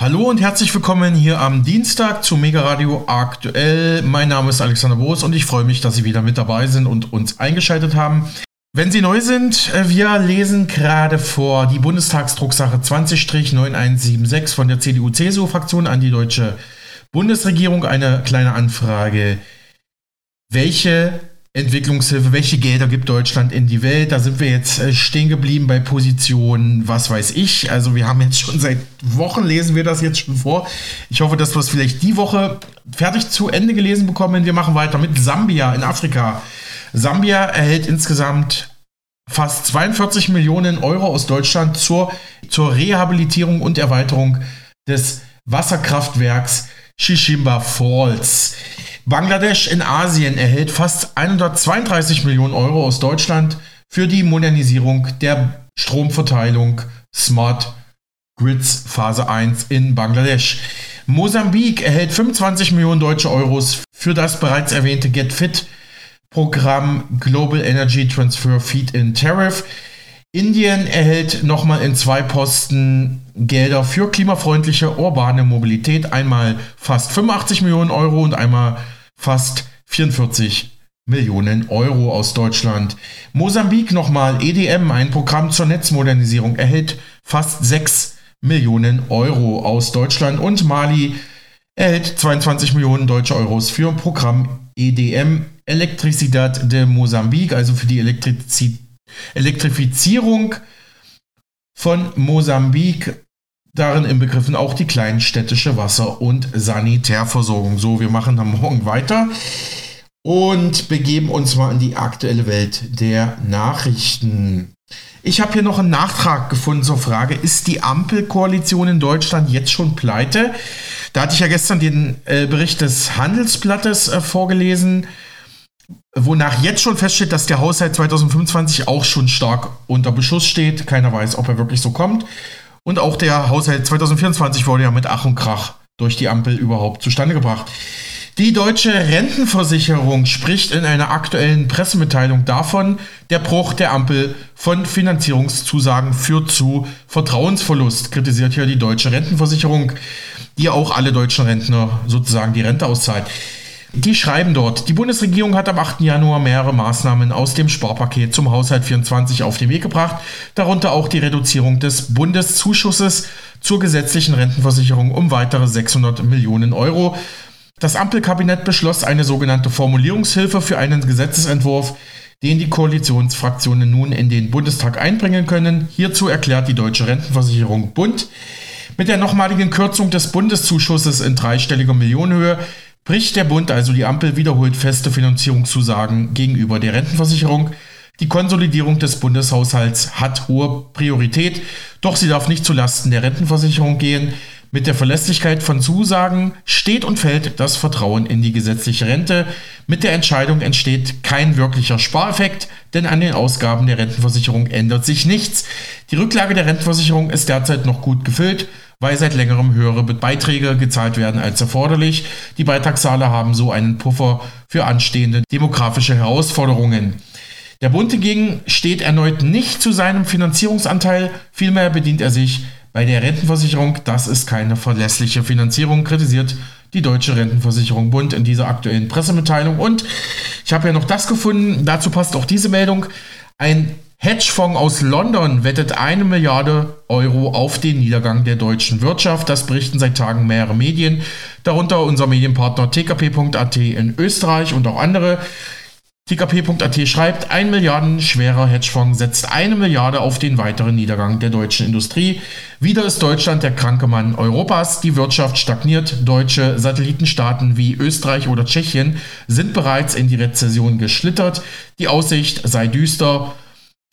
Hallo und herzlich willkommen hier am Dienstag zu Mega Radio aktuell. Mein Name ist Alexander Boos und ich freue mich, dass Sie wieder mit dabei sind und uns eingeschaltet haben. Wenn Sie neu sind, äh, wir lesen gerade vor die Bundestagsdrucksache 20-9176 von der CDU-CSU-Fraktion an die deutsche Bundesregierung. Eine kleine Anfrage. Welche Entwicklungshilfe, welche Gelder gibt Deutschland in die Welt? Da sind wir jetzt äh, stehen geblieben bei Positionen, was weiß ich. Also wir haben jetzt schon seit Wochen, lesen wir das jetzt schon vor. Ich hoffe, dass wir es vielleicht die Woche fertig zu Ende gelesen bekommen. Wir machen weiter mit Sambia in Afrika. Sambia erhält insgesamt fast 42 Millionen Euro aus Deutschland zur, zur Rehabilitierung und Erweiterung des Wasserkraftwerks Shishimba Falls. Bangladesch in Asien erhält fast 132 Millionen Euro aus Deutschland für die Modernisierung der Stromverteilung Smart Grids Phase 1 in Bangladesch. Mosambik erhält 25 Millionen deutsche Euros für das bereits erwähnte Get Fit Programm Global Energy Transfer Feed-in Tariff. Indien erhält nochmal in zwei Posten Gelder für klimafreundliche urbane Mobilität. Einmal fast 85 Millionen Euro und einmal fast 44 Millionen Euro aus Deutschland. Mosambik nochmal, EDM, ein Programm zur Netzmodernisierung, erhält fast 6 Millionen Euro aus Deutschland. Und Mali erhält 22 Millionen deutsche Euros für ein Programm EDM Electricidad de Mosambik, also für die Elektrizi Elektrifizierung von Mosambik Darin inbegriffen auch die kleinstädtische Wasser- und Sanitärversorgung. So, wir machen dann morgen weiter und begeben uns mal in die aktuelle Welt der Nachrichten. Ich habe hier noch einen Nachtrag gefunden zur Frage, ist die Ampelkoalition in Deutschland jetzt schon pleite? Da hatte ich ja gestern den äh, Bericht des Handelsblattes äh, vorgelesen, wonach jetzt schon feststeht, dass der Haushalt 2025 auch schon stark unter Beschuss steht. Keiner weiß, ob er wirklich so kommt. Und auch der Haushalt 2024 wurde ja mit Ach und Krach durch die Ampel überhaupt zustande gebracht. Die deutsche Rentenversicherung spricht in einer aktuellen Pressemitteilung davon, der Bruch der Ampel von Finanzierungszusagen führt zu Vertrauensverlust, kritisiert hier die deutsche Rentenversicherung, die auch alle deutschen Rentner sozusagen die Rente auszahlt. Die schreiben dort, die Bundesregierung hat am 8. Januar mehrere Maßnahmen aus dem Sparpaket zum Haushalt 24 auf den Weg gebracht, darunter auch die Reduzierung des Bundeszuschusses zur gesetzlichen Rentenversicherung um weitere 600 Millionen Euro. Das Ampelkabinett beschloss eine sogenannte Formulierungshilfe für einen Gesetzesentwurf, den die Koalitionsfraktionen nun in den Bundestag einbringen können. Hierzu erklärt die Deutsche Rentenversicherung Bund, mit der nochmaligen Kürzung des Bundeszuschusses in dreistelliger Millionenhöhe bricht der Bund also die Ampel wiederholt feste Finanzierungszusagen gegenüber der Rentenversicherung. Die Konsolidierung des Bundeshaushalts hat hohe Priorität, doch sie darf nicht zulasten der Rentenversicherung gehen. Mit der Verlässlichkeit von Zusagen steht und fällt das Vertrauen in die gesetzliche Rente. Mit der Entscheidung entsteht kein wirklicher Spareffekt, denn an den Ausgaben der Rentenversicherung ändert sich nichts. Die Rücklage der Rentenversicherung ist derzeit noch gut gefüllt weil seit längerem höhere Beiträge gezahlt werden als erforderlich. Die Beitragszahler haben so einen Puffer für anstehende demografische Herausforderungen. Der Bund hingegen steht erneut nicht zu seinem Finanzierungsanteil, vielmehr bedient er sich bei der Rentenversicherung. Das ist keine verlässliche Finanzierung, kritisiert die Deutsche Rentenversicherung Bund in dieser aktuellen Pressemitteilung. Und ich habe ja noch das gefunden, dazu passt auch diese Meldung. Ein Hedgefonds aus London wettet eine Milliarde Euro auf den Niedergang der deutschen Wirtschaft. Das berichten seit Tagen mehrere Medien, darunter unser Medienpartner tkp.at in Österreich und auch andere. TKP.at schreibt, ein Milliarden schwerer Hedgefonds setzt eine Milliarde auf den weiteren Niedergang der deutschen Industrie. Wieder ist Deutschland der kranke Mann Europas. Die Wirtschaft stagniert. Deutsche Satellitenstaaten wie Österreich oder Tschechien sind bereits in die Rezession geschlittert. Die Aussicht sei düster.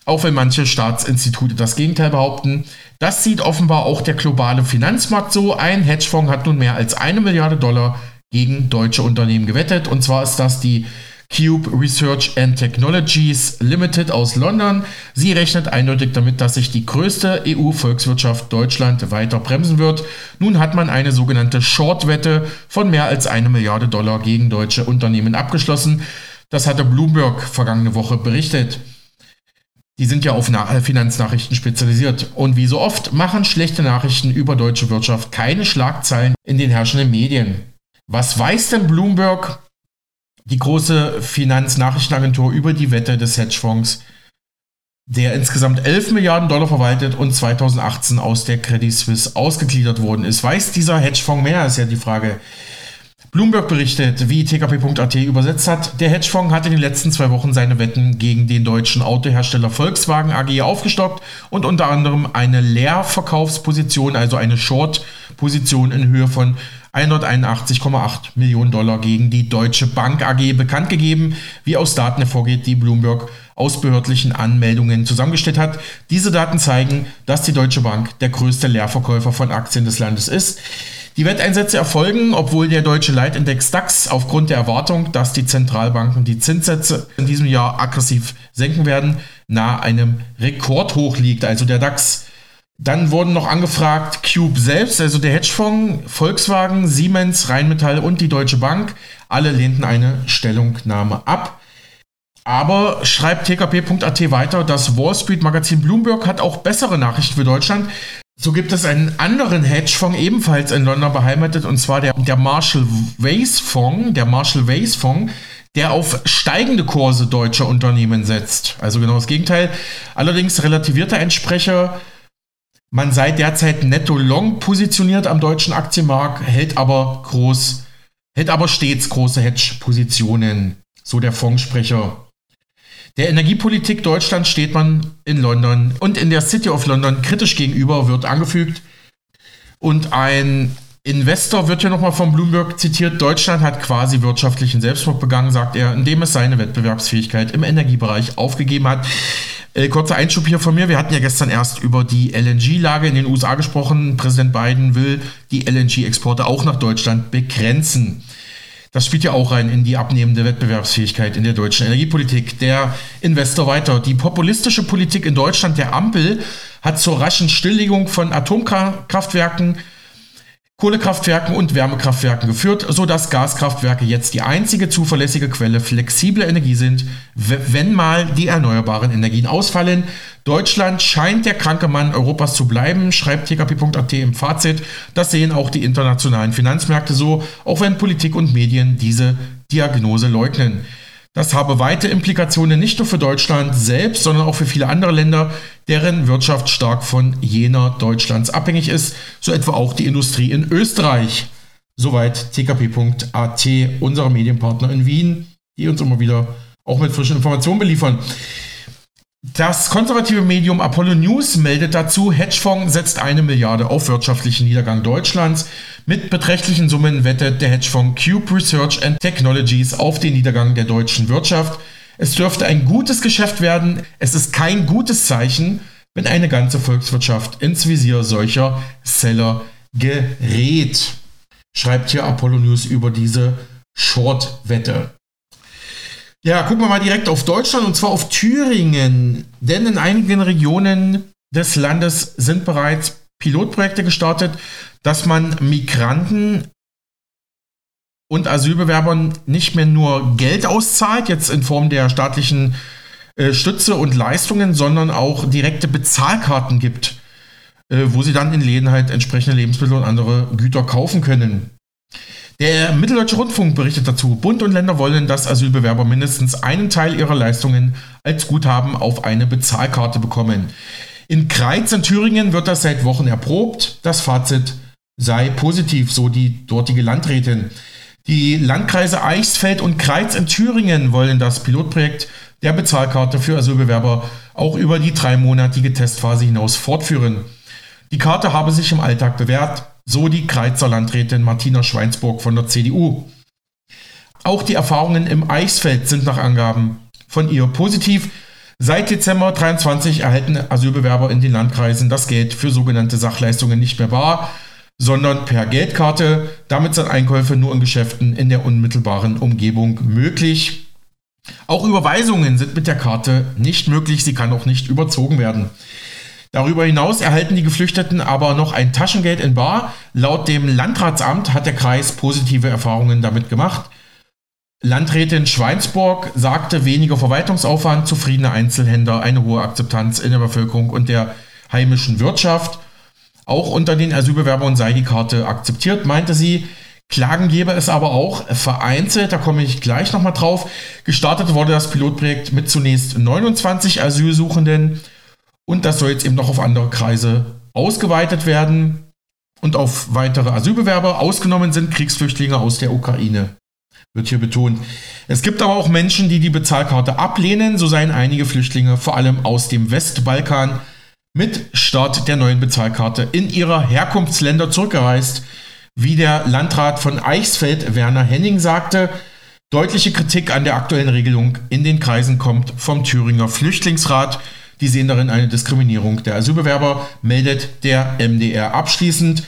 Auch wenn manche Staatsinstitute das Gegenteil behaupten. Das sieht offenbar auch der globale Finanzmarkt so. Ein Hedgefonds hat nun mehr als eine Milliarde Dollar gegen deutsche Unternehmen gewettet. Und zwar ist das die Cube Research and Technologies Limited aus London. Sie rechnet eindeutig damit, dass sich die größte EU-Volkswirtschaft Deutschland weiter bremsen wird. Nun hat man eine sogenannte Short-Wette von mehr als eine Milliarde Dollar gegen deutsche Unternehmen abgeschlossen. Das hatte Bloomberg vergangene Woche berichtet. Die sind ja auf Na Finanznachrichten spezialisiert. Und wie so oft machen schlechte Nachrichten über deutsche Wirtschaft keine Schlagzeilen in den herrschenden Medien. Was weiß denn Bloomberg, die große Finanznachrichtenagentur, über die Wette des Hedgefonds, der insgesamt 11 Milliarden Dollar verwaltet und 2018 aus der Credit Suisse ausgegliedert worden ist? Weiß dieser Hedgefonds mehr, ist ja die Frage. Bloomberg berichtet, wie tkp.at übersetzt hat, der Hedgefonds hat in den letzten zwei Wochen seine Wetten gegen den deutschen Autohersteller Volkswagen AG aufgestockt und unter anderem eine Leerverkaufsposition, also eine Short-Position in Höhe von 181,8 Millionen Dollar gegen die Deutsche Bank AG bekannt gegeben, wie aus Daten hervorgeht, die Bloomberg aus behördlichen Anmeldungen zusammengestellt hat. Diese Daten zeigen, dass die Deutsche Bank der größte Leerverkäufer von Aktien des Landes ist. Die Wetteinsätze erfolgen, obwohl der deutsche Leitindex DAX aufgrund der Erwartung, dass die Zentralbanken die Zinssätze in diesem Jahr aggressiv senken werden, nahe einem Rekordhoch liegt, also der DAX. Dann wurden noch angefragt Cube selbst, also der Hedgefonds, Volkswagen, Siemens, Rheinmetall und die Deutsche Bank. Alle lehnten eine Stellungnahme ab. Aber schreibt tkp.at weiter, das Wall Street Magazin Bloomberg hat auch bessere Nachrichten für Deutschland. So gibt es einen anderen Hedgefonds ebenfalls in London beheimatet und zwar der, der Marshall Wace Fonds, der Marshall Wace Fonds, der auf steigende Kurse deutscher Unternehmen setzt. Also genau das Gegenteil. Allerdings relativierte ein Sprecher, man sei derzeit netto long positioniert am deutschen Aktienmarkt, hält aber groß, hält aber stets große Hedge-Positionen, so der Fondssprecher. Der Energiepolitik Deutschlands steht man in London und in der City of London kritisch gegenüber, wird angefügt. Und ein Investor wird hier nochmal von Bloomberg zitiert. Deutschland hat quasi wirtschaftlichen Selbstmord begangen, sagt er, indem es seine Wettbewerbsfähigkeit im Energiebereich aufgegeben hat. Äh, kurzer Einschub hier von mir. Wir hatten ja gestern erst über die LNG-Lage in den USA gesprochen. Präsident Biden will die LNG-Exporte auch nach Deutschland begrenzen. Das spielt ja auch rein in die abnehmende Wettbewerbsfähigkeit in der deutschen Energiepolitik. Der Investor weiter. Die populistische Politik in Deutschland der Ampel hat zur raschen Stilllegung von Atomkraftwerken Kohlekraftwerken und Wärmekraftwerken geführt, sodass Gaskraftwerke jetzt die einzige zuverlässige Quelle flexibler Energie sind, wenn mal die erneuerbaren Energien ausfallen. Deutschland scheint der kranke Mann Europas zu bleiben, schreibt tkp.at im Fazit. Das sehen auch die internationalen Finanzmärkte so, auch wenn Politik und Medien diese Diagnose leugnen. Das habe weite Implikationen nicht nur für Deutschland selbst, sondern auch für viele andere Länder, deren Wirtschaft stark von jener Deutschlands abhängig ist, so etwa auch die Industrie in Österreich. Soweit tkp.at, unser Medienpartner in Wien, die uns immer wieder auch mit frischen Informationen beliefern. Das konservative Medium Apollo News meldet dazu, Hedgefonds setzt eine Milliarde auf wirtschaftlichen Niedergang Deutschlands. Mit beträchtlichen Summen wettet der Hedgefonds Cube Research and Technologies auf den Niedergang der deutschen Wirtschaft. Es dürfte ein gutes Geschäft werden. Es ist kein gutes Zeichen, wenn eine ganze Volkswirtschaft ins Visier solcher Seller gerät. Schreibt hier Apollo News über diese Short-Wette. Ja, gucken wir mal direkt auf Deutschland und zwar auf Thüringen. Denn in einigen Regionen des Landes sind bereits Pilotprojekte gestartet, dass man Migranten und Asylbewerbern nicht mehr nur Geld auszahlt, jetzt in Form der staatlichen äh, Stütze und Leistungen, sondern auch direkte Bezahlkarten gibt, äh, wo sie dann in Läden halt entsprechende Lebensmittel und andere Güter kaufen können. Der Mitteldeutsche Rundfunk berichtet dazu, Bund und Länder wollen, dass Asylbewerber mindestens einen Teil ihrer Leistungen als Guthaben auf eine Bezahlkarte bekommen. In Kreiz in Thüringen wird das seit Wochen erprobt. Das Fazit sei positiv, so die dortige Landrätin. Die Landkreise Eichsfeld und Kreiz in Thüringen wollen das Pilotprojekt der Bezahlkarte für Asylbewerber auch über die dreimonatige Testphase hinaus fortführen. Die Karte habe sich im Alltag bewährt. So die Kreizer Landrätin Martina Schweinsburg von der CDU. Auch die Erfahrungen im Eichsfeld sind nach Angaben von ihr positiv. Seit Dezember 23 erhalten Asylbewerber in den Landkreisen das Geld für sogenannte Sachleistungen nicht mehr bar, sondern per Geldkarte. Damit sind Einkäufe nur in Geschäften in der unmittelbaren Umgebung möglich. Auch Überweisungen sind mit der Karte nicht möglich, sie kann auch nicht überzogen werden. Darüber hinaus erhalten die Geflüchteten aber noch ein Taschengeld in Bar. Laut dem Landratsamt hat der Kreis positive Erfahrungen damit gemacht. Landrätin Schweinsburg sagte, weniger Verwaltungsaufwand, zufriedene Einzelhändler, eine hohe Akzeptanz in der Bevölkerung und der heimischen Wirtschaft. Auch unter den Asylbewerbern sei die Karte akzeptiert, meinte sie. Klagen gäbe es aber auch vereinzelt, da komme ich gleich nochmal drauf. Gestartet wurde das Pilotprojekt mit zunächst 29 Asylsuchenden und das soll jetzt eben noch auf andere Kreise ausgeweitet werden und auf weitere Asylbewerber. Ausgenommen sind Kriegsflüchtlinge aus der Ukraine, wird hier betont. Es gibt aber auch Menschen, die die Bezahlkarte ablehnen. So seien einige Flüchtlinge, vor allem aus dem Westbalkan, mit Start der neuen Bezahlkarte in ihre Herkunftsländer zurückgereist. Wie der Landrat von Eichsfeld, Werner Henning, sagte, deutliche Kritik an der aktuellen Regelung in den Kreisen kommt vom Thüringer Flüchtlingsrat. Die sehen darin eine Diskriminierung der Asylbewerber, meldet der MDR abschließend.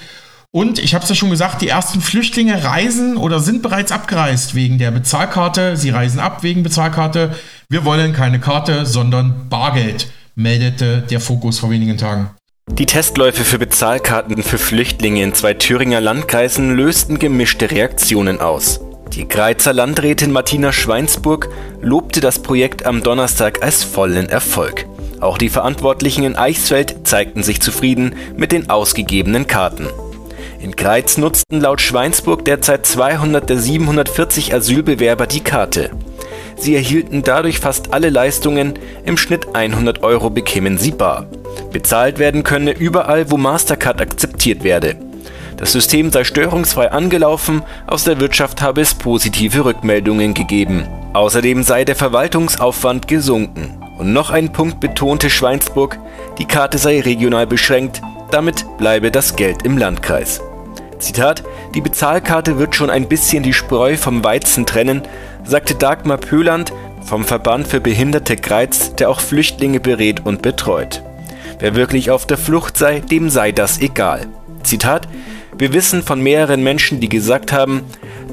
Und ich habe es ja schon gesagt, die ersten Flüchtlinge reisen oder sind bereits abgereist wegen der Bezahlkarte. Sie reisen ab wegen Bezahlkarte. Wir wollen keine Karte, sondern Bargeld meldete der Fokus vor wenigen Tagen. Die Testläufe für Bezahlkarten für Flüchtlinge in zwei Thüringer Landkreisen lösten gemischte Reaktionen aus. Die Greizer Landrätin Martina Schweinsburg lobte das Projekt am Donnerstag als vollen Erfolg. Auch die Verantwortlichen in Eichsfeld zeigten sich zufrieden mit den ausgegebenen Karten. In Greiz nutzten laut Schweinsburg derzeit 200 der 740 Asylbewerber die Karte. Sie erhielten dadurch fast alle Leistungen, im Schnitt 100 Euro bekämen sie bar. Bezahlt werden könne überall, wo Mastercard akzeptiert werde. Das System sei störungsfrei angelaufen, aus der Wirtschaft habe es positive Rückmeldungen gegeben. Außerdem sei der Verwaltungsaufwand gesunken. Und noch ein Punkt betonte Schweinsburg, die Karte sei regional beschränkt, damit bleibe das Geld im Landkreis. Zitat, die Bezahlkarte wird schon ein bisschen die Spreu vom Weizen trennen, sagte Dagmar Pöland vom Verband für Behinderte Greiz, der auch Flüchtlinge berät und betreut. Wer wirklich auf der Flucht sei, dem sei das egal. Zitat, wir wissen von mehreren Menschen, die gesagt haben,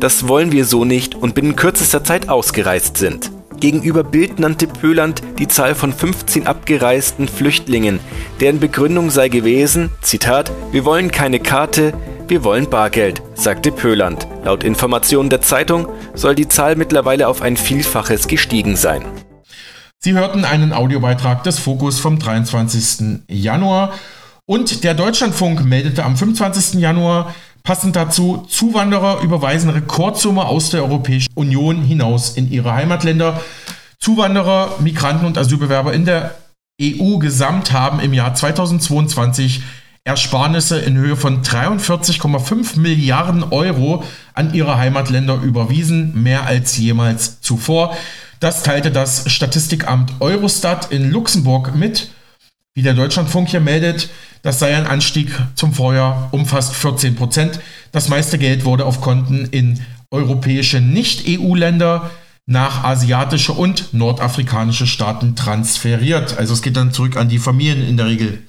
das wollen wir so nicht und binnen kürzester Zeit ausgereist sind. Gegenüber Bild nannte Pöland die Zahl von 15 abgereisten Flüchtlingen, deren Begründung sei gewesen, Zitat, wir wollen keine Karte, wir wollen Bargeld, sagte Pöland. Laut Informationen der Zeitung soll die Zahl mittlerweile auf ein Vielfaches gestiegen sein. Sie hörten einen Audiobeitrag des Fokus vom 23. Januar und der Deutschlandfunk meldete am 25. Januar passend dazu, Zuwanderer überweisen Rekordsumme aus der Europäischen Union hinaus in ihre Heimatländer. Zuwanderer, Migranten und Asylbewerber in der EU gesamt haben im Jahr 2022 Ersparnisse in Höhe von 43,5 Milliarden Euro an ihre Heimatländer überwiesen, mehr als jemals zuvor. Das teilte das Statistikamt Eurostat in Luxemburg mit. Wie der Deutschlandfunk hier meldet, das sei ein Anstieg zum Vorjahr um fast 14 Prozent. Das meiste Geld wurde auf Konten in europäische Nicht-EU-Länder nach asiatische und nordafrikanische Staaten transferiert. Also es geht dann zurück an die Familien in der Regel.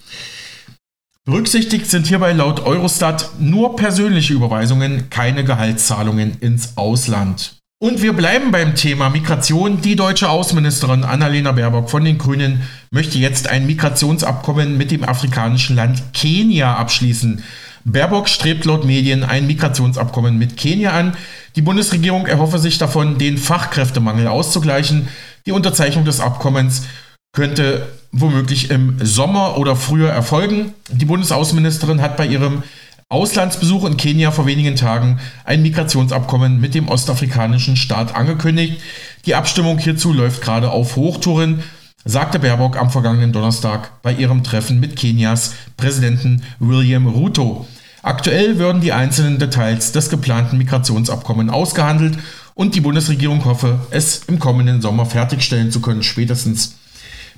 Berücksichtigt sind hierbei laut Eurostat nur persönliche Überweisungen, keine Gehaltszahlungen ins Ausland. Und wir bleiben beim Thema Migration. Die deutsche Außenministerin Annalena Baerbock von den Grünen möchte jetzt ein Migrationsabkommen mit dem afrikanischen Land Kenia abschließen. Baerbock strebt laut Medien ein Migrationsabkommen mit Kenia an. Die Bundesregierung erhoffe sich davon, den Fachkräftemangel auszugleichen. Die Unterzeichnung des Abkommens könnte womöglich im Sommer oder früher erfolgen. Die Bundesaußenministerin hat bei ihrem Auslandsbesuch in Kenia vor wenigen Tagen ein Migrationsabkommen mit dem ostafrikanischen Staat angekündigt. Die Abstimmung hierzu läuft gerade auf Hochtouren, sagte Baerbock am vergangenen Donnerstag bei ihrem Treffen mit Kenias Präsidenten William Ruto. Aktuell würden die einzelnen Details des geplanten Migrationsabkommens ausgehandelt und die Bundesregierung hoffe, es im kommenden Sommer fertigstellen zu können, spätestens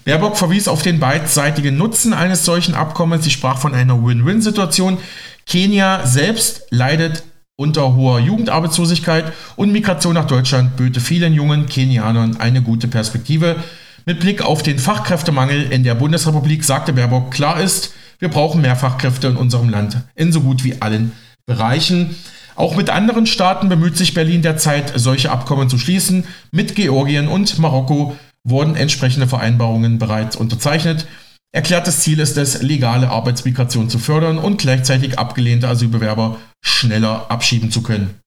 Baerbock verwies auf den beidseitigen Nutzen eines solchen Abkommens. Sie sprach von einer Win-Win-Situation. Kenia selbst leidet unter hoher Jugendarbeitslosigkeit und Migration nach Deutschland böte vielen jungen Kenianern eine gute Perspektive. Mit Blick auf den Fachkräftemangel in der Bundesrepublik sagte Baerbock, klar ist, wir brauchen mehr Fachkräfte in unserem Land in so gut wie allen Bereichen. Auch mit anderen Staaten bemüht sich Berlin derzeit, solche Abkommen zu schließen. Mit Georgien und Marokko wurden entsprechende Vereinbarungen bereits unterzeichnet. Erklärtes Ziel ist es, legale Arbeitsmigration zu fördern und gleichzeitig abgelehnte Asylbewerber schneller abschieben zu können.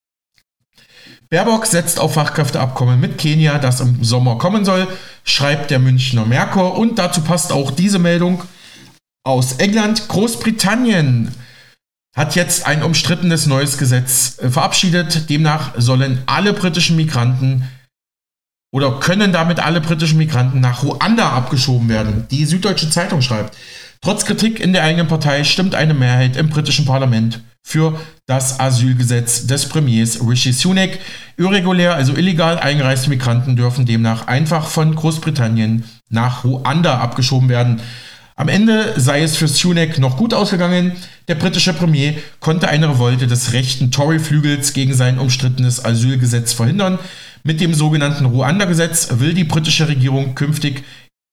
Baerbock setzt auf Fachkräfteabkommen mit Kenia, das im Sommer kommen soll, schreibt der Münchner Merkur. Und dazu passt auch diese Meldung aus England. Großbritannien hat jetzt ein umstrittenes neues Gesetz äh, verabschiedet. Demnach sollen alle britischen Migranten oder können damit alle britischen Migranten nach Ruanda abgeschoben werden. Die Süddeutsche Zeitung schreibt, trotz Kritik in der eigenen Partei stimmt eine Mehrheit im britischen Parlament für das Asylgesetz des Premiers Rishi Sunak. Irregulär, also illegal eingereiste Migranten dürfen demnach einfach von Großbritannien nach Ruanda abgeschoben werden. Am Ende sei es für Sunak noch gut ausgegangen. Der britische Premier konnte eine Revolte des rechten Tory-Flügels gegen sein umstrittenes Asylgesetz verhindern. Mit dem sogenannten Ruanda-Gesetz will die britische Regierung künftig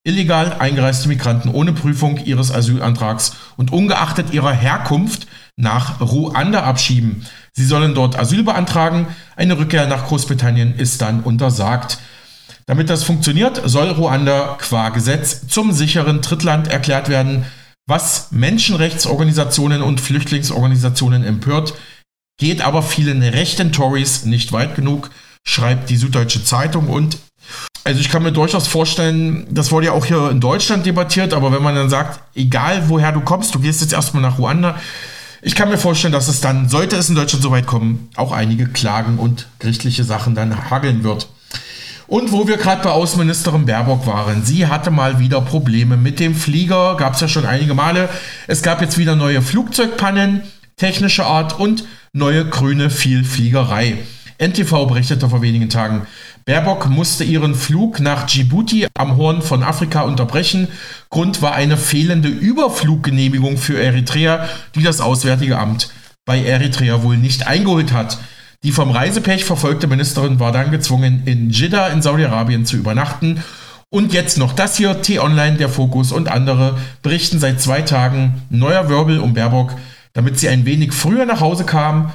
illegal eingereiste Migranten ohne Prüfung ihres Asylantrags und ungeachtet ihrer Herkunft nach Ruanda abschieben. Sie sollen dort Asyl beantragen. Eine Rückkehr nach Großbritannien ist dann untersagt. Damit das funktioniert, soll Ruanda qua Gesetz zum sicheren Drittland erklärt werden, was Menschenrechtsorganisationen und Flüchtlingsorganisationen empört, geht aber vielen rechten Tories nicht weit genug, schreibt die Süddeutsche Zeitung und also ich kann mir durchaus vorstellen, das wurde ja auch hier in Deutschland debattiert, aber wenn man dann sagt, egal woher du kommst, du gehst jetzt erstmal nach Ruanda, ich kann mir vorstellen, dass es dann, sollte es in Deutschland so weit kommen, auch einige Klagen und gerichtliche Sachen dann hageln wird. Und wo wir gerade bei Außenministerin Baerbock waren, sie hatte mal wieder Probleme mit dem Flieger, gab es ja schon einige Male. Es gab jetzt wieder neue Flugzeugpannen, technische Art und neue grüne Vielfliegerei. NTV berichtete vor wenigen Tagen, Baerbock musste ihren Flug nach Djibouti am Horn von Afrika unterbrechen. Grund war eine fehlende Überfluggenehmigung für Eritrea, die das Auswärtige Amt bei Eritrea wohl nicht eingeholt hat. Die vom Reisepech verfolgte Ministerin war dann gezwungen, in Jeddah in Saudi-Arabien zu übernachten. Und jetzt noch das hier, T-Online, der Fokus und andere berichten seit zwei Tagen neuer Wirbel um Baerbock, damit sie ein wenig früher nach Hause kam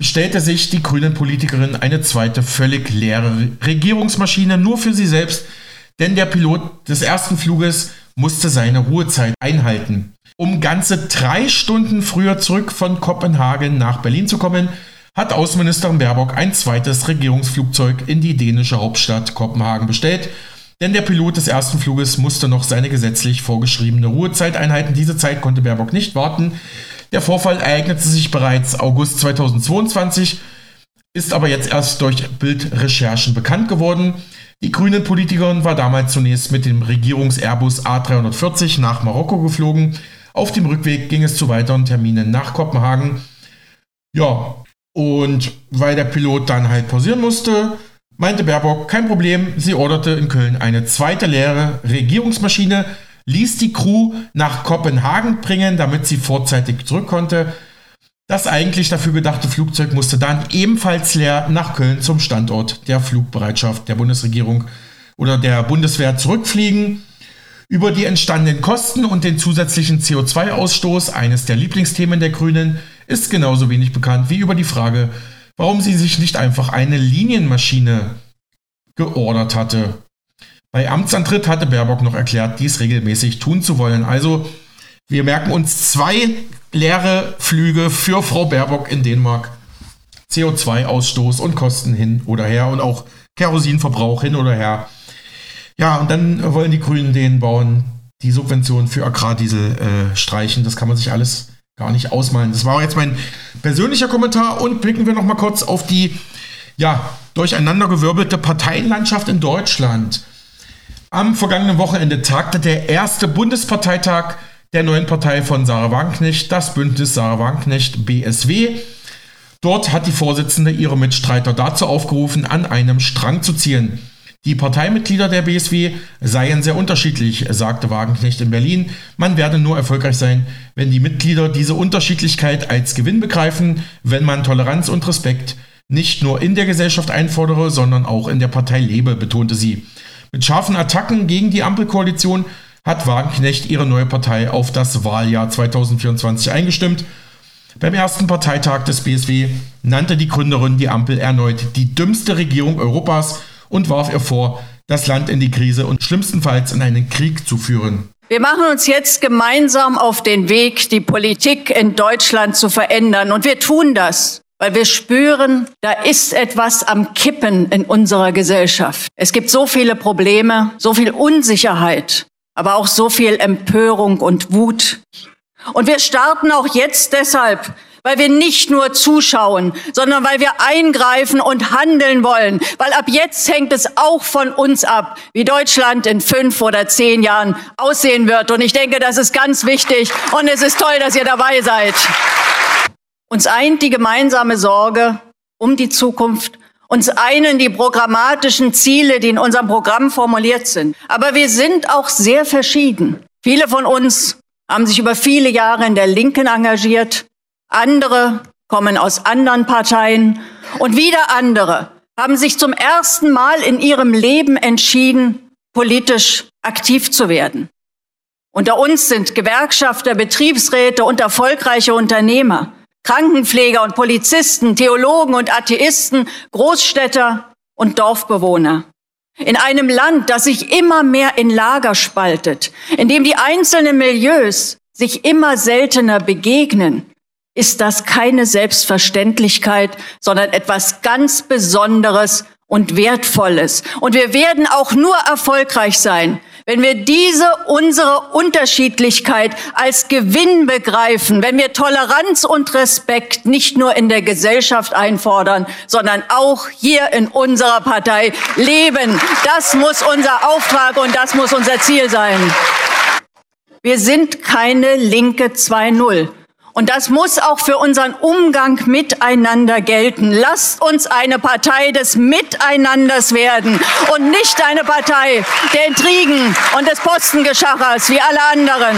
bestellte sich die grünen Politikerin eine zweite völlig leere Regierungsmaschine nur für sie selbst, denn der Pilot des ersten Fluges musste seine Ruhezeit einhalten. Um ganze drei Stunden früher zurück von Kopenhagen nach Berlin zu kommen, hat Außenministerin Baerbock ein zweites Regierungsflugzeug in die dänische Hauptstadt Kopenhagen bestellt, denn der Pilot des ersten Fluges musste noch seine gesetzlich vorgeschriebene Ruhezeit einhalten. Diese Zeit konnte Baerbock nicht warten. Der Vorfall ereignete sich bereits August 2022, ist aber jetzt erst durch Bildrecherchen bekannt geworden. Die grünen Politikerin war damals zunächst mit dem Regierungs-Airbus A340 nach Marokko geflogen. Auf dem Rückweg ging es zu weiteren Terminen nach Kopenhagen. Ja, und weil der Pilot dann halt pausieren musste, meinte Baerbock, kein Problem, sie orderte in Köln eine zweite leere Regierungsmaschine ließ die Crew nach Kopenhagen bringen, damit sie vorzeitig zurück konnte. Das eigentlich dafür gedachte Flugzeug musste dann ebenfalls leer nach Köln zum Standort der Flugbereitschaft der Bundesregierung oder der Bundeswehr zurückfliegen. Über die entstandenen Kosten und den zusätzlichen CO2-Ausstoß, eines der Lieblingsthemen der Grünen, ist genauso wenig bekannt wie über die Frage, warum sie sich nicht einfach eine Linienmaschine geordert hatte. Bei Amtsantritt hatte Baerbock noch erklärt, dies regelmäßig tun zu wollen. Also wir merken uns zwei leere Flüge für Frau Baerbock in Dänemark. CO2-Ausstoß und Kosten hin oder her und auch Kerosinverbrauch hin oder her. Ja, und dann wollen die Grünen den Bauern die Subvention für Agrardiesel äh, streichen. Das kann man sich alles gar nicht ausmalen. Das war jetzt mein persönlicher Kommentar und blicken wir noch mal kurz auf die ja, durcheinandergewirbelte Parteienlandschaft in Deutschland. Am vergangenen Wochenende tagte der erste Bundesparteitag der neuen Partei von Sarah Wagenknecht, das Bündnis Sarah Wagenknecht BSW. Dort hat die Vorsitzende ihre Mitstreiter dazu aufgerufen, an einem Strang zu ziehen. Die Parteimitglieder der BSW seien sehr unterschiedlich, sagte Wagenknecht in Berlin. Man werde nur erfolgreich sein, wenn die Mitglieder diese Unterschiedlichkeit als Gewinn begreifen, wenn man Toleranz und Respekt nicht nur in der Gesellschaft einfordere, sondern auch in der Partei lebe, betonte sie. Mit scharfen Attacken gegen die Ampelkoalition hat Wagenknecht ihre neue Partei auf das Wahljahr 2024 eingestimmt. Beim ersten Parteitag des BSW nannte die Gründerin die Ampel erneut die dümmste Regierung Europas und warf ihr vor, das Land in die Krise und schlimmstenfalls in einen Krieg zu führen. Wir machen uns jetzt gemeinsam auf den Weg, die Politik in Deutschland zu verändern. Und wir tun das weil wir spüren, da ist etwas am Kippen in unserer Gesellschaft. Es gibt so viele Probleme, so viel Unsicherheit, aber auch so viel Empörung und Wut. Und wir starten auch jetzt deshalb, weil wir nicht nur zuschauen, sondern weil wir eingreifen und handeln wollen, weil ab jetzt hängt es auch von uns ab, wie Deutschland in fünf oder zehn Jahren aussehen wird. Und ich denke, das ist ganz wichtig und es ist toll, dass ihr dabei seid. Uns eint die gemeinsame Sorge um die Zukunft. Uns einen die programmatischen Ziele, die in unserem Programm formuliert sind. Aber wir sind auch sehr verschieden. Viele von uns haben sich über viele Jahre in der Linken engagiert. Andere kommen aus anderen Parteien. Und wieder andere haben sich zum ersten Mal in ihrem Leben entschieden, politisch aktiv zu werden. Unter uns sind Gewerkschafter, Betriebsräte und erfolgreiche Unternehmer. Krankenpfleger und Polizisten, Theologen und Atheisten, Großstädter und Dorfbewohner. In einem Land, das sich immer mehr in Lager spaltet, in dem die einzelnen Milieus sich immer seltener begegnen, ist das keine Selbstverständlichkeit, sondern etwas ganz Besonderes und Wertvolles. Und wir werden auch nur erfolgreich sein, wenn wir diese unsere Unterschiedlichkeit als Gewinn begreifen, wenn wir Toleranz und Respekt nicht nur in der Gesellschaft einfordern, sondern auch hier in unserer Partei leben. Das muss unser Auftrag und das muss unser Ziel sein. Wir sind keine linke 2.0. Und das muss auch für unseren Umgang miteinander gelten. Lasst uns eine Partei des Miteinanders werden und nicht eine Partei der Intrigen und des Postengeschachers wie alle anderen.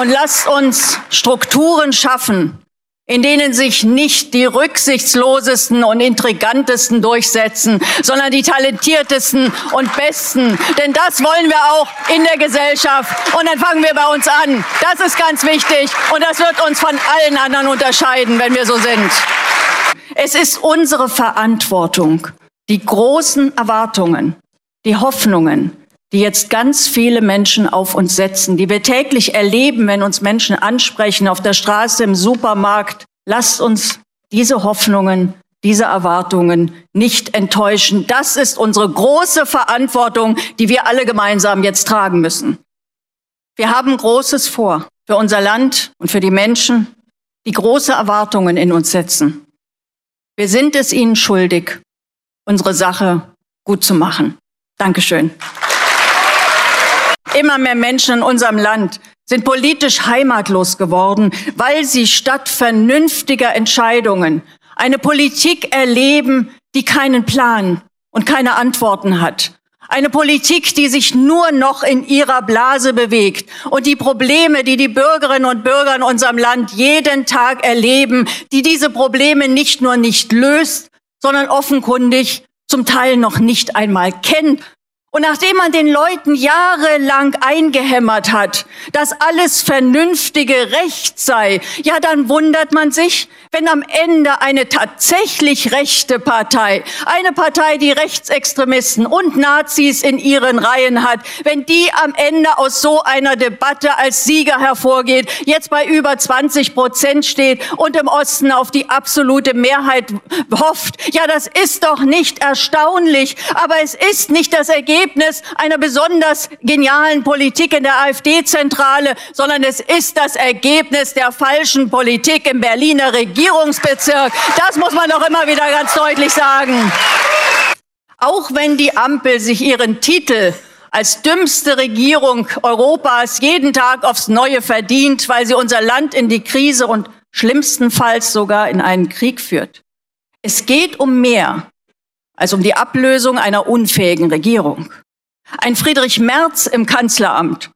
Und lasst uns Strukturen schaffen, in denen sich nicht die rücksichtslosesten und intrigantesten durchsetzen, sondern die talentiertesten und besten. Denn das wollen wir auch in der Gesellschaft. Und dann fangen wir bei uns an. Das ist ganz wichtig und das wird uns von allen anderen unterscheiden, wenn wir so sind. Es ist unsere Verantwortung, die großen Erwartungen, die Hoffnungen, die jetzt ganz viele Menschen auf uns setzen, die wir täglich erleben, wenn uns Menschen ansprechen, auf der Straße, im Supermarkt. Lasst uns diese Hoffnungen, diese Erwartungen nicht enttäuschen. Das ist unsere große Verantwortung, die wir alle gemeinsam jetzt tragen müssen. Wir haben Großes vor für unser Land und für die Menschen, die große Erwartungen in uns setzen. Wir sind es ihnen schuldig, unsere Sache gut zu machen. Dankeschön. Immer mehr Menschen in unserem Land sind politisch heimatlos geworden, weil sie statt vernünftiger Entscheidungen eine Politik erleben, die keinen Plan und keine Antworten hat. Eine Politik, die sich nur noch in ihrer Blase bewegt und die Probleme, die die Bürgerinnen und Bürger in unserem Land jeden Tag erleben, die diese Probleme nicht nur nicht löst, sondern offenkundig zum Teil noch nicht einmal kennt und nachdem man den Leuten jahrelang eingehämmert hat, dass alles vernünftige Recht sei, ja, dann wundert man sich, wenn am Ende eine tatsächlich rechte Partei, eine Partei, die Rechtsextremisten und Nazis in ihren Reihen hat, wenn die am Ende aus so einer Debatte als Sieger hervorgeht, jetzt bei über 20 Prozent steht und im Osten auf die absolute Mehrheit hofft, ja, das ist doch nicht erstaunlich, aber es ist nicht das Ergebnis Ergebnis einer besonders genialen Politik in der AfD-Zentrale, sondern es ist das Ergebnis der falschen Politik im Berliner Regierungsbezirk. Das muss man doch immer wieder ganz deutlich sagen. Auch wenn die Ampel sich ihren Titel als dümmste Regierung Europas jeden Tag aufs Neue verdient, weil sie unser Land in die Krise und schlimmstenfalls sogar in einen Krieg führt. Es geht um mehr als um die Ablösung einer unfähigen Regierung. Ein Friedrich Merz im Kanzleramt,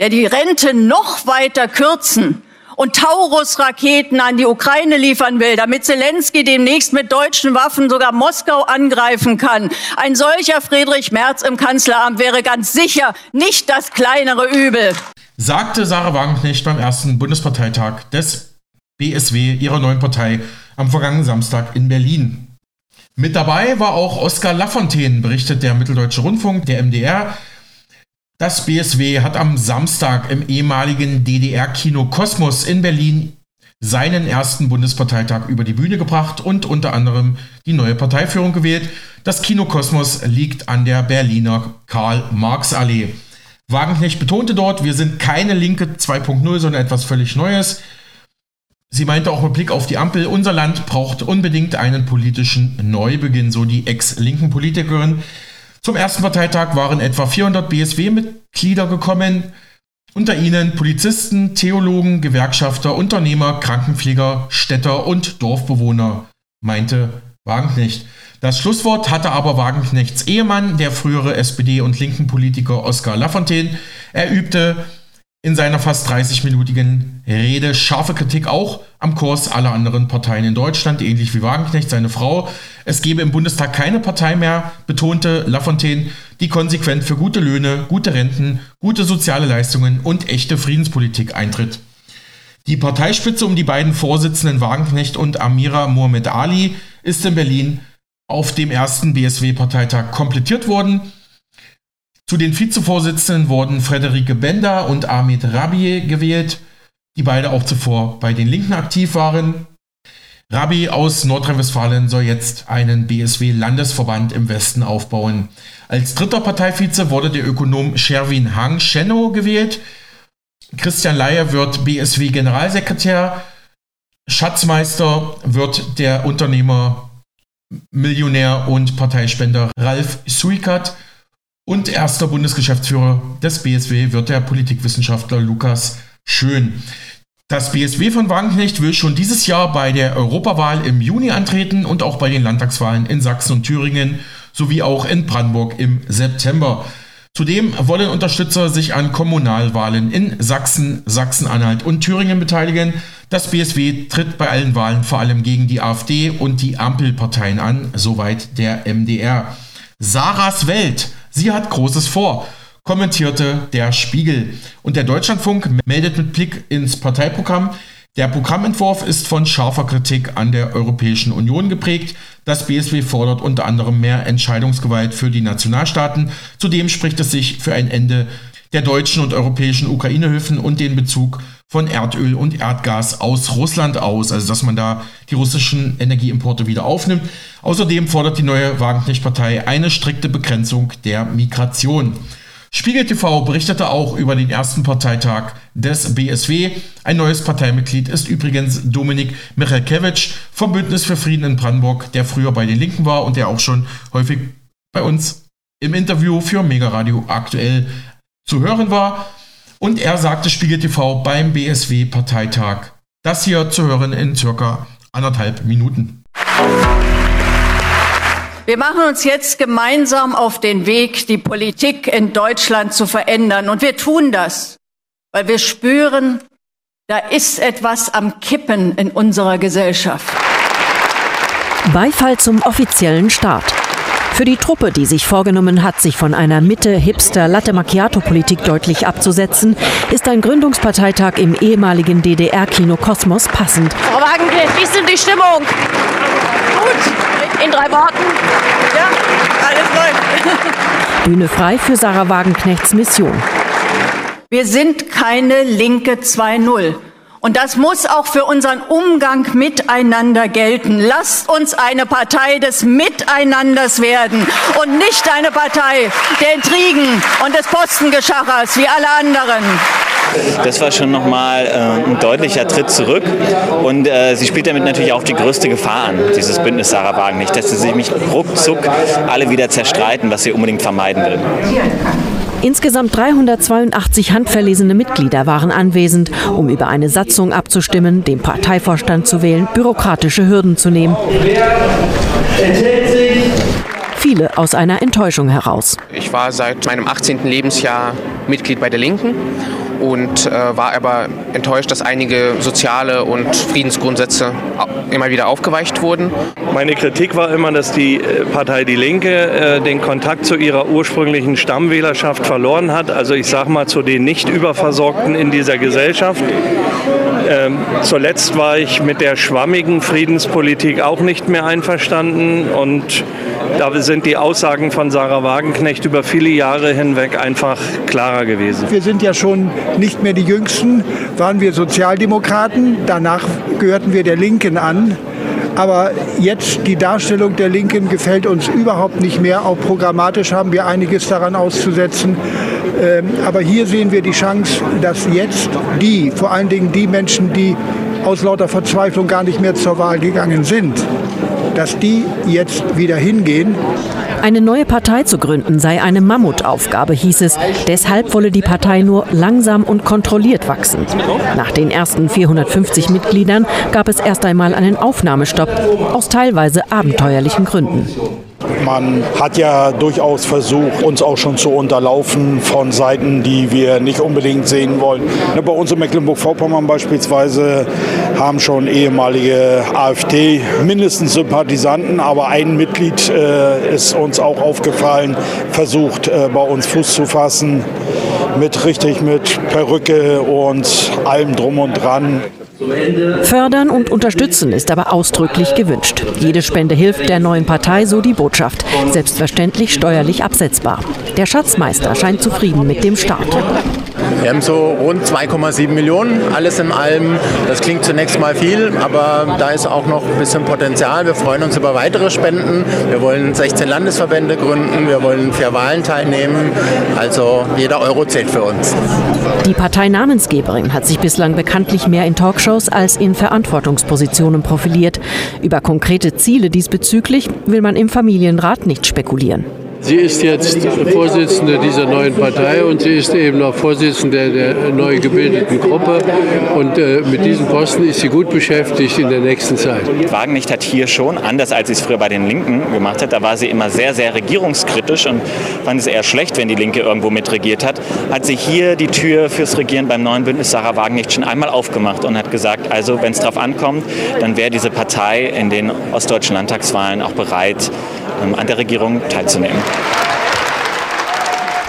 der die Rente noch weiter kürzen und Taurus-Raketen an die Ukraine liefern will, damit Zelensky demnächst mit deutschen Waffen sogar Moskau angreifen kann. Ein solcher Friedrich Merz im Kanzleramt wäre ganz sicher nicht das kleinere Übel. Sagte Sarah Wagenknecht beim ersten Bundesparteitag des BSW ihrer neuen Partei am vergangenen Samstag in Berlin. Mit dabei war auch Oskar Lafontaine, berichtet der Mitteldeutsche Rundfunk, der MDR. Das BSW hat am Samstag im ehemaligen DDR-Kino Kosmos in Berlin seinen ersten Bundesparteitag über die Bühne gebracht und unter anderem die neue Parteiführung gewählt. Das Kino Kosmos liegt an der Berliner Karl-Marx-Allee. Wagenknecht betonte dort, wir sind keine Linke 2.0, sondern etwas völlig Neues. Sie meinte auch mit Blick auf die Ampel, unser Land braucht unbedingt einen politischen Neubeginn, so die ex-linken Politikerin. Zum ersten Parteitag waren etwa 400 BSW-Mitglieder gekommen, unter ihnen Polizisten, Theologen, Gewerkschafter, Unternehmer, Krankenpfleger, Städter und Dorfbewohner, meinte Wagenknecht. Das Schlusswort hatte aber Wagenknechts Ehemann, der frühere SPD- und linken Politiker Oskar Lafontaine. Er übte in seiner fast 30-minütigen Rede scharfe Kritik auch am Kurs aller anderen Parteien in Deutschland, ähnlich wie Wagenknecht, seine Frau. Es gebe im Bundestag keine Partei mehr, betonte Lafontaine, die konsequent für gute Löhne, gute Renten, gute soziale Leistungen und echte Friedenspolitik eintritt. Die Parteispitze um die beiden Vorsitzenden Wagenknecht und Amira Mohamed Ali ist in Berlin auf dem ersten BSW-Parteitag komplettiert worden. Zu den Vizevorsitzenden wurden Frederike Bender und Ahmed Rabi gewählt, die beide auch zuvor bei den Linken aktiv waren. Rabi aus Nordrhein-Westfalen soll jetzt einen BSW-Landesverband im Westen aufbauen. Als dritter Parteivize wurde der Ökonom Sherwin Hang Schenno gewählt. Christian Leier wird BSW-Generalsekretär. Schatzmeister wird der Unternehmer Millionär und Parteispender Ralf Suikat und erster Bundesgeschäftsführer des BSW wird der Politikwissenschaftler Lukas Schön. Das BSW von Wagenknecht will schon dieses Jahr bei der Europawahl im Juni antreten und auch bei den Landtagswahlen in Sachsen und Thüringen sowie auch in Brandenburg im September. Zudem wollen Unterstützer sich an Kommunalwahlen in Sachsen, Sachsen-Anhalt und Thüringen beteiligen. Das BSW tritt bei allen Wahlen vor allem gegen die AfD und die Ampelparteien an, soweit der MDR. Sarahs Welt, sie hat Großes vor, kommentierte der Spiegel. Und der Deutschlandfunk meldet mit Blick ins Parteiprogramm, der Programmentwurf ist von scharfer Kritik an der Europäischen Union geprägt. Das BSW fordert unter anderem mehr Entscheidungsgewalt für die Nationalstaaten. Zudem spricht es sich für ein Ende der deutschen und europäischen Ukraine-Hilfen und den Bezug von Erdöl und Erdgas aus Russland aus, also dass man da die russischen Energieimporte wieder aufnimmt. Außerdem fordert die neue Wagenknecht-Partei eine strikte Begrenzung der Migration. Spiegel TV berichtete auch über den ersten Parteitag des BSW. Ein neues Parteimitglied ist übrigens Dominik Michalkiewicz vom Bündnis für Frieden in Brandenburg, der früher bei den Linken war und der auch schon häufig bei uns im Interview für Mega Radio aktuell zu hören war. Und er sagte Spiegel TV beim BSW-Parteitag. Das hier zu hören in circa anderthalb Minuten. Wir machen uns jetzt gemeinsam auf den Weg, die Politik in Deutschland zu verändern. Und wir tun das, weil wir spüren, da ist etwas am Kippen in unserer Gesellschaft. Beifall zum offiziellen Start. Für die Truppe, die sich vorgenommen hat, sich von einer Mitte-Hipster-Latte-Macchiato-Politik deutlich abzusetzen, ist ein Gründungsparteitag im ehemaligen DDR-Kino Kosmos passend. Frau Wagenknecht, wie ist denn die Stimmung? Gut, in drei Worten. Ja, alles läuft. Bühne frei für Sarah Wagenknechts Mission. Wir sind keine Linke 2.0. Und das muss auch für unseren Umgang miteinander gelten. Lasst uns eine Partei des Miteinanders werden und nicht eine Partei der Intrigen und des Postengeschachers wie alle anderen. Das war schon nochmal äh, ein deutlicher Tritt zurück. Und äh, sie spielt damit natürlich auch die größte Gefahr an, dieses Bündnis Sarah Wagen nicht, dass sie sich mich ruckzuck alle wieder zerstreiten, was sie unbedingt vermeiden will. Insgesamt 382 handverlesene Mitglieder waren anwesend, um über eine Satzung abzustimmen, den Parteivorstand zu wählen, bürokratische Hürden zu nehmen. Viele aus einer Enttäuschung heraus. Ich war seit meinem 18. Lebensjahr Mitglied bei der Linken und äh, war aber enttäuscht, dass einige soziale und Friedensgrundsätze immer wieder aufgeweicht wurden. Meine Kritik war immer, dass die äh, Partei Die Linke äh, den Kontakt zu ihrer ursprünglichen Stammwählerschaft verloren hat. Also ich sage mal zu den nicht überversorgten in dieser Gesellschaft. Ähm, zuletzt war ich mit der schwammigen Friedenspolitik auch nicht mehr einverstanden und da sind die Aussagen von Sarah Wagenknecht über viele Jahre hinweg einfach klarer gewesen. Wir sind ja schon nicht mehr die Jüngsten, waren wir Sozialdemokraten. Danach gehörten wir der Linken an. Aber jetzt die Darstellung der Linken gefällt uns überhaupt nicht mehr. Auch programmatisch haben wir einiges daran auszusetzen. Ähm, aber hier sehen wir die Chance, dass jetzt die, vor allen Dingen die Menschen, die aus lauter Verzweiflung gar nicht mehr zur Wahl gegangen sind, dass die jetzt wieder hingehen. Eine neue Partei zu gründen sei eine Mammutaufgabe, hieß es. Deshalb wolle die Partei nur langsam und kontrolliert wachsen. Nach den ersten 450 Mitgliedern gab es erst einmal einen Aufnahmestopp aus teilweise abenteuerlichen Gründen. Man hat ja durchaus versucht, uns auch schon zu unterlaufen von Seiten, die wir nicht unbedingt sehen wollen. Bei uns in Mecklenburg-Vorpommern beispielsweise haben schon ehemalige AfD mindestens Sympathisanten, aber ein Mitglied äh, ist uns auch aufgefallen, versucht äh, bei uns Fuß zu fassen mit richtig mit Perücke und allem drum und dran. Fördern und unterstützen ist aber ausdrücklich gewünscht. Jede Spende hilft der neuen Partei, so die Botschaft. Selbstverständlich steuerlich absetzbar. Der Schatzmeister scheint zufrieden mit dem Start. Wir haben so rund 2,7 Millionen, alles in allem. Das klingt zunächst mal viel, aber da ist auch noch ein bisschen Potenzial. Wir freuen uns über weitere Spenden. Wir wollen 16 Landesverbände gründen, wir wollen vier Wahlen teilnehmen. Also jeder Euro zählt für uns. Die Parteinamensgeberin hat sich bislang bekanntlich mehr in Talkshows als in Verantwortungspositionen profiliert. Über konkrete Ziele diesbezüglich will man im Familienrat nicht spekulieren. Sie ist jetzt Vorsitzende dieser neuen Partei und sie ist eben auch Vorsitzende der neu gebildeten Gruppe. Und äh, mit diesem Posten ist sie gut beschäftigt in der nächsten Zeit. Wagenknecht hat hier schon, anders als sie es früher bei den Linken gemacht hat, da war sie immer sehr, sehr regierungskritisch und fand es eher schlecht, wenn die Linke irgendwo mitregiert hat, hat sie hier die Tür fürs Regieren beim neuen Bündnis Sarah Wagenknecht schon einmal aufgemacht und hat gesagt, also wenn es darauf ankommt, dann wäre diese Partei in den ostdeutschen Landtagswahlen auch bereit, an der Regierung teilzunehmen.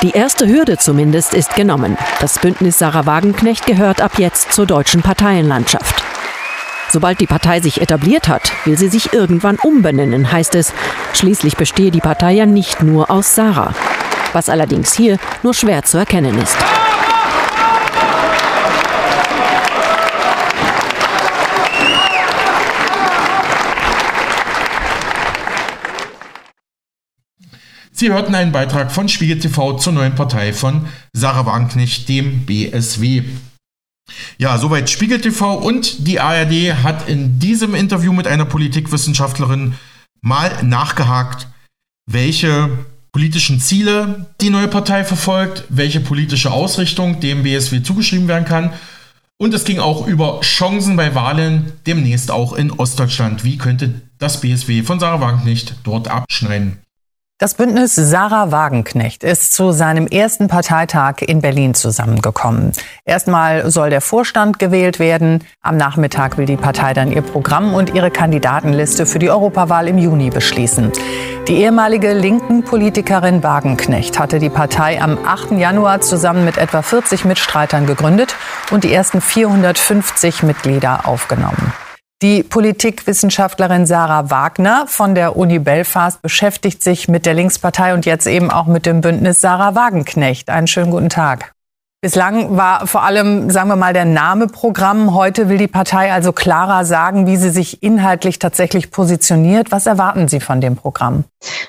Die erste Hürde zumindest ist genommen. Das Bündnis Sarah Wagenknecht gehört ab jetzt zur deutschen Parteienlandschaft. Sobald die Partei sich etabliert hat, will sie sich irgendwann umbenennen, heißt es. Schließlich bestehe die Partei ja nicht nur aus Sarah. Was allerdings hier nur schwer zu erkennen ist. Sie hörten einen Beitrag von Spiegel TV zur neuen Partei von Sarah Wagenknecht, dem BSW. Ja, soweit Spiegel TV und die ARD hat in diesem Interview mit einer Politikwissenschaftlerin mal nachgehakt, welche politischen Ziele die neue Partei verfolgt, welche politische Ausrichtung dem BSW zugeschrieben werden kann. Und es ging auch über Chancen bei Wahlen demnächst auch in Ostdeutschland. Wie könnte das BSW von Sarah Wagenknecht dort abschneiden? Das Bündnis Sarah Wagenknecht ist zu seinem ersten Parteitag in Berlin zusammengekommen. Erstmal soll der Vorstand gewählt werden. Am Nachmittag will die Partei dann ihr Programm und ihre Kandidatenliste für die Europawahl im Juni beschließen. Die ehemalige linken Politikerin Wagenknecht hatte die Partei am 8. Januar zusammen mit etwa 40 Mitstreitern gegründet und die ersten 450 Mitglieder aufgenommen. Die Politikwissenschaftlerin Sarah Wagner von der Uni Belfast beschäftigt sich mit der Linkspartei und jetzt eben auch mit dem Bündnis Sarah Wagenknecht. Einen schönen guten Tag. Bislang war vor allem, sagen wir mal, der Name Programm. Heute will die Partei also klarer sagen, wie sie sich inhaltlich tatsächlich positioniert. Was erwarten Sie von dem Programm?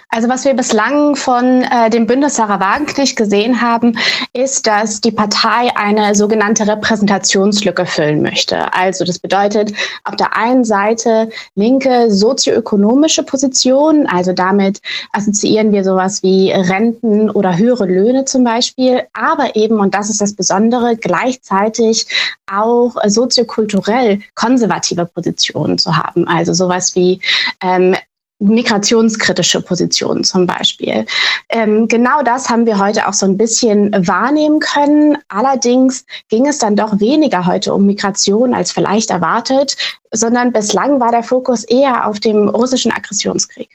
Also was wir bislang von äh, dem Bündnis Sarah Wagenknecht gesehen haben, ist, dass die Partei eine sogenannte Repräsentationslücke füllen möchte. Also das bedeutet auf der einen Seite linke sozioökonomische Positionen, also damit assoziieren wir sowas wie Renten oder höhere Löhne zum Beispiel, aber eben, und das ist das Besondere, gleichzeitig auch soziokulturell konservative Positionen zu haben. Also sowas wie ähm, migrationskritische Positionen zum Beispiel. Ähm, genau das haben wir heute auch so ein bisschen wahrnehmen können. Allerdings ging es dann doch weniger heute um Migration als vielleicht erwartet, sondern bislang war der Fokus eher auf dem russischen Aggressionskrieg.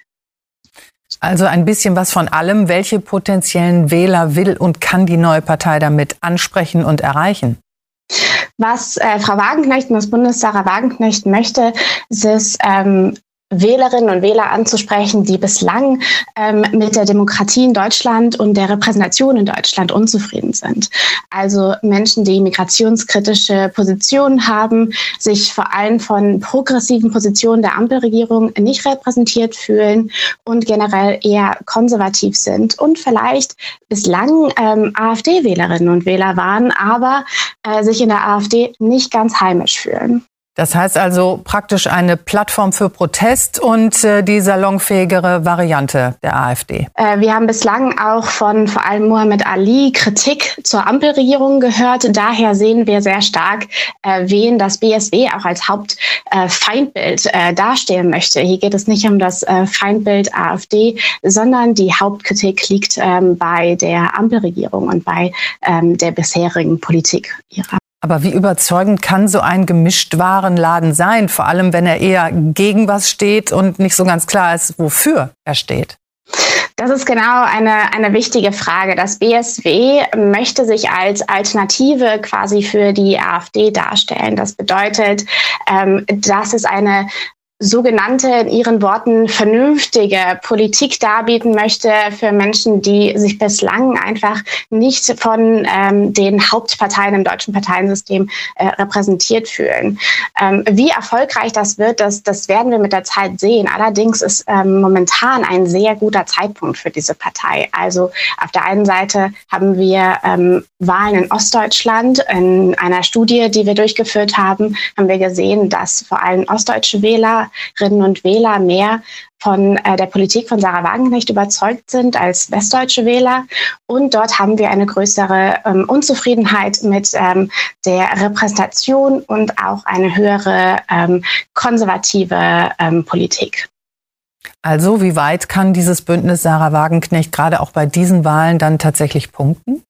Also ein bisschen was von allem. Welche potenziellen Wähler will und kann die neue Partei damit ansprechen und erreichen? Was äh, Frau Wagenknecht und das Bundes Sarah Wagenknecht möchte, ist es, ähm, Wählerinnen und Wähler anzusprechen, die bislang ähm, mit der Demokratie in Deutschland und der Repräsentation in Deutschland unzufrieden sind. Also Menschen, die migrationskritische Positionen haben, sich vor allem von progressiven Positionen der Ampelregierung nicht repräsentiert fühlen und generell eher konservativ sind und vielleicht bislang ähm, AfD-Wählerinnen und Wähler waren, aber äh, sich in der AfD nicht ganz heimisch fühlen. Das heißt also praktisch eine Plattform für Protest und äh, die salonfähigere Variante der AfD. Äh, wir haben bislang auch von vor allem Mohammed Ali Kritik zur Ampelregierung gehört. Daher sehen wir sehr stark, äh, wen das BSW auch als Hauptfeindbild äh, darstellen möchte. Hier geht es nicht um das äh, Feindbild AfD, sondern die Hauptkritik liegt ähm, bei der Ampelregierung und bei ähm, der bisherigen Politik ihrer. Aber wie überzeugend kann so ein Gemischtwarenladen sein, vor allem wenn er eher gegen was steht und nicht so ganz klar ist, wofür er steht? Das ist genau eine, eine wichtige Frage. Das BSW möchte sich als Alternative quasi für die AfD darstellen. Das bedeutet, ähm, dass es eine sogenannte, in Ihren Worten, vernünftige Politik darbieten möchte für Menschen, die sich bislang einfach nicht von ähm, den Hauptparteien im deutschen Parteiensystem äh, repräsentiert fühlen. Ähm, wie erfolgreich das wird, das, das werden wir mit der Zeit sehen. Allerdings ist ähm, momentan ein sehr guter Zeitpunkt für diese Partei. Also auf der einen Seite haben wir ähm, Wahlen in Ostdeutschland. In einer Studie, die wir durchgeführt haben, haben wir gesehen, dass vor allem ostdeutsche Wähler Wählerinnen und Wähler mehr von äh, der Politik von Sarah Wagenknecht überzeugt sind als westdeutsche Wähler. Und dort haben wir eine größere ähm, Unzufriedenheit mit ähm, der Repräsentation und auch eine höhere ähm, konservative ähm, Politik. Also wie weit kann dieses Bündnis Sarah Wagenknecht gerade auch bei diesen Wahlen dann tatsächlich punkten?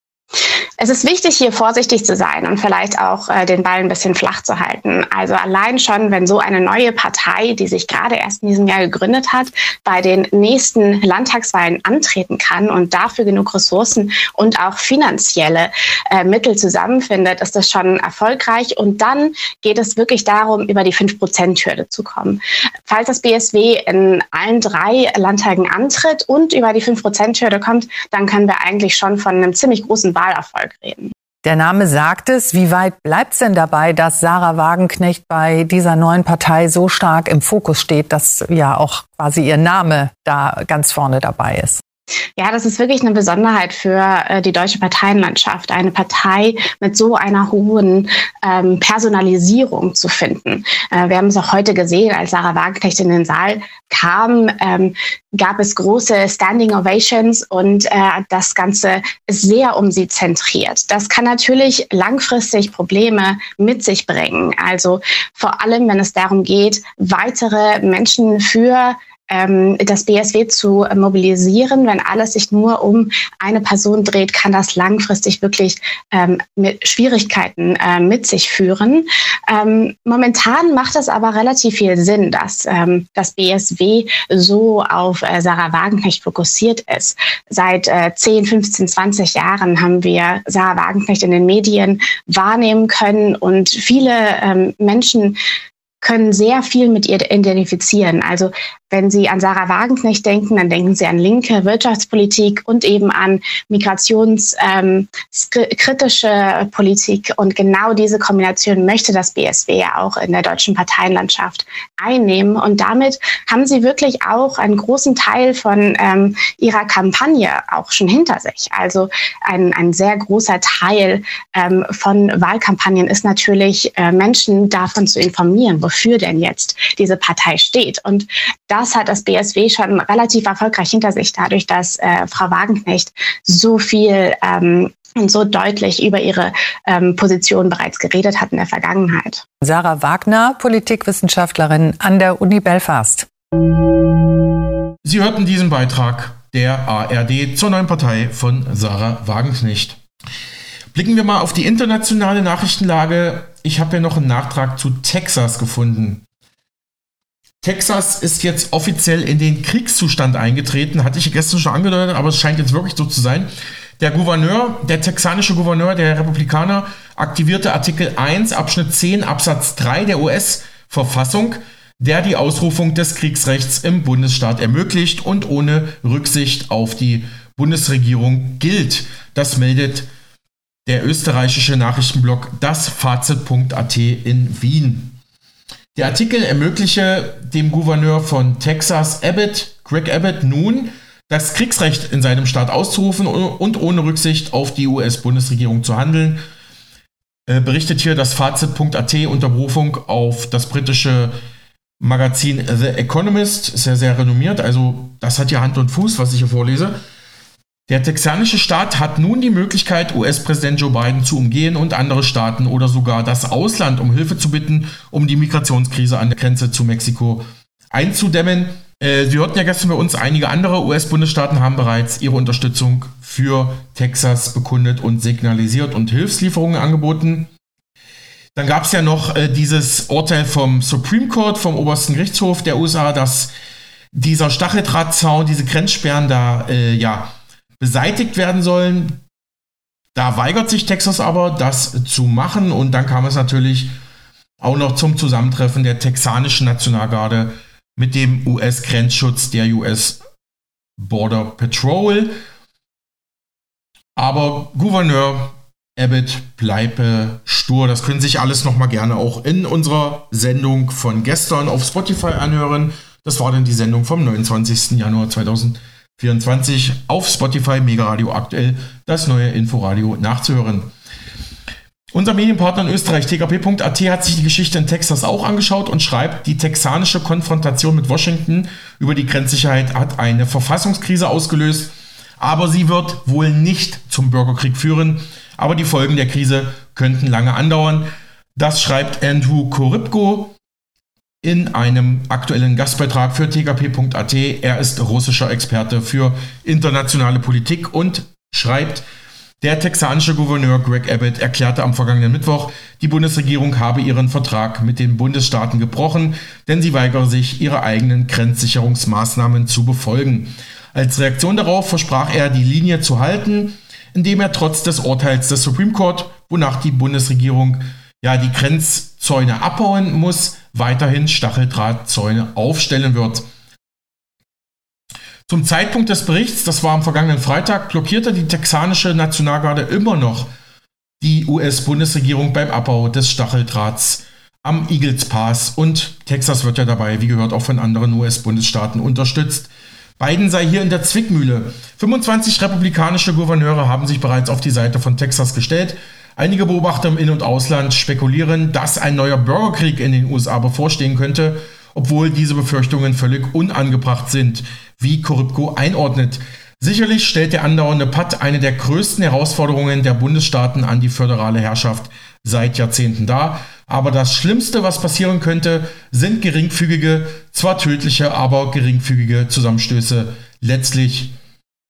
Es ist wichtig, hier vorsichtig zu sein und vielleicht auch äh, den Ball ein bisschen flach zu halten. Also allein schon, wenn so eine neue Partei, die sich gerade erst in diesem Jahr gegründet hat, bei den nächsten Landtagswahlen antreten kann und dafür genug Ressourcen und auch finanzielle äh, Mittel zusammenfindet, ist das schon erfolgreich. Und dann geht es wirklich darum, über die 5-Prozent-Hürde zu kommen. Falls das BSW in allen drei Landtagen antritt und über die 5-Prozent-Hürde kommt, dann können wir eigentlich schon von einem ziemlich großen Wahlerfolg Erfolg reden. Der Name sagt es. Wie weit bleibt es denn dabei, dass Sarah Wagenknecht bei dieser neuen Partei so stark im Fokus steht, dass ja auch quasi ihr Name da ganz vorne dabei ist? Ja, das ist wirklich eine Besonderheit für äh, die deutsche Parteienlandschaft, eine Partei mit so einer hohen ähm, Personalisierung zu finden. Äh, wir haben es auch heute gesehen, als Sarah Wagenknecht in den Saal kam, ähm, gab es große Standing Ovations und äh, das Ganze ist sehr um sie zentriert. Das kann natürlich langfristig Probleme mit sich bringen. Also vor allem, wenn es darum geht, weitere Menschen für das BSW zu mobilisieren. Wenn alles sich nur um eine Person dreht, kann das langfristig wirklich ähm, mit Schwierigkeiten äh, mit sich führen. Ähm, momentan macht es aber relativ viel Sinn, dass ähm, das BSW so auf äh, Sarah Wagenknecht fokussiert ist. Seit äh, 10, 15, 20 Jahren haben wir Sarah Wagenknecht in den Medien wahrnehmen können und viele ähm, Menschen können sehr viel mit ihr identifizieren. Also wenn Sie an Sarah Wagenknecht denken, dann denken Sie an linke Wirtschaftspolitik und eben an migrationskritische ähm, Politik. Und genau diese Kombination möchte das BSW ja auch in der deutschen Parteienlandschaft einnehmen. Und damit haben Sie wirklich auch einen großen Teil von ähm, Ihrer Kampagne auch schon hinter sich. Also ein, ein sehr großer Teil ähm, von Wahlkampagnen ist natürlich, äh, Menschen davon zu informieren, wofür denn jetzt diese Partei steht. Und das hat das BSW schon relativ erfolgreich hinter sich, dadurch, dass äh, Frau Wagenknecht so viel ähm, und so deutlich über ihre ähm, Position bereits geredet hat in der Vergangenheit. Sarah Wagner, Politikwissenschaftlerin an der Uni Belfast. Sie hörten diesen Beitrag der ARD zur neuen Partei von Sarah Wagenknecht. Blicken wir mal auf die internationale Nachrichtenlage. Ich habe hier noch einen Nachtrag zu Texas gefunden. Texas ist jetzt offiziell in den Kriegszustand eingetreten, hatte ich gestern schon angedeutet, aber es scheint jetzt wirklich so zu sein. Der Gouverneur, der texanische Gouverneur der Republikaner, aktivierte Artikel 1 Abschnitt 10 Absatz 3 der US-Verfassung. der die Ausrufung des Kriegsrechts im Bundesstaat ermöglicht und ohne Rücksicht auf die Bundesregierung gilt. Das meldet der österreichische Nachrichtenblog das Fazit.at in Wien. Der Artikel ermögliche dem Gouverneur von Texas, Abbott, Greg Abbott, nun das Kriegsrecht in seinem Staat auszurufen und ohne Rücksicht auf die US-Bundesregierung zu handeln. Äh, berichtet hier das Fazit.at unter Berufung auf das britische Magazin The Economist, sehr, sehr renommiert. Also das hat ja Hand und Fuß, was ich hier vorlese. Der texanische Staat hat nun die Möglichkeit, US-Präsident Joe Biden zu umgehen und andere Staaten oder sogar das Ausland um Hilfe zu bitten, um die Migrationskrise an der Grenze zu Mexiko einzudämmen. Äh, wir hörten ja gestern bei uns, einige andere US-Bundesstaaten haben bereits ihre Unterstützung für Texas bekundet und signalisiert und Hilfslieferungen angeboten. Dann gab es ja noch äh, dieses Urteil vom Supreme Court, vom obersten Gerichtshof der USA, dass dieser Stacheldrahtzaun, diese Grenzsperren da äh, ja beseitigt werden sollen. Da weigert sich Texas aber, das zu machen. Und dann kam es natürlich auch noch zum Zusammentreffen der texanischen Nationalgarde mit dem US-Grenzschutz der US Border Patrol. Aber Gouverneur Abbott bleibe stur. Das können sich alles nochmal gerne auch in unserer Sendung von gestern auf Spotify anhören. Das war dann die Sendung vom 29. Januar 2020. 24 auf Spotify Mega Radio aktuell das neue Inforadio nachzuhören. Unser Medienpartner in Österreich, tkp.at, hat sich die Geschichte in Texas auch angeschaut und schreibt, die texanische Konfrontation mit Washington über die Grenzsicherheit hat eine Verfassungskrise ausgelöst, aber sie wird wohl nicht zum Bürgerkrieg führen, aber die Folgen der Krise könnten lange andauern. Das schreibt Andrew Korybko, in einem aktuellen Gastbeitrag für tkp.at. Er ist russischer Experte für internationale Politik und schreibt, der texanische Gouverneur Greg Abbott erklärte am vergangenen Mittwoch, die Bundesregierung habe ihren Vertrag mit den Bundesstaaten gebrochen, denn sie weigere sich, ihre eigenen Grenzsicherungsmaßnahmen zu befolgen. Als Reaktion darauf versprach er, die Linie zu halten, indem er trotz des Urteils des Supreme Court, wonach die Bundesregierung ja die Grenzzäune abbauen muss, weiterhin Stacheldrahtzäune aufstellen wird. Zum Zeitpunkt des Berichts, das war am vergangenen Freitag, blockierte die texanische Nationalgarde immer noch die US-Bundesregierung beim Abbau des Stacheldrahts am Eagles Pass und Texas wird ja dabei, wie gehört, auch von anderen US-Bundesstaaten unterstützt. Biden sei hier in der Zwickmühle. 25 republikanische Gouverneure haben sich bereits auf die Seite von Texas gestellt. Einige Beobachter im In- und Ausland spekulieren, dass ein neuer Bürgerkrieg in den USA bevorstehen könnte, obwohl diese Befürchtungen völlig unangebracht sind, wie Korybko einordnet. Sicherlich stellt der andauernde Patt eine der größten Herausforderungen der Bundesstaaten an die föderale Herrschaft seit Jahrzehnten dar. Aber das Schlimmste, was passieren könnte, sind geringfügige, zwar tödliche, aber geringfügige Zusammenstöße. Letztlich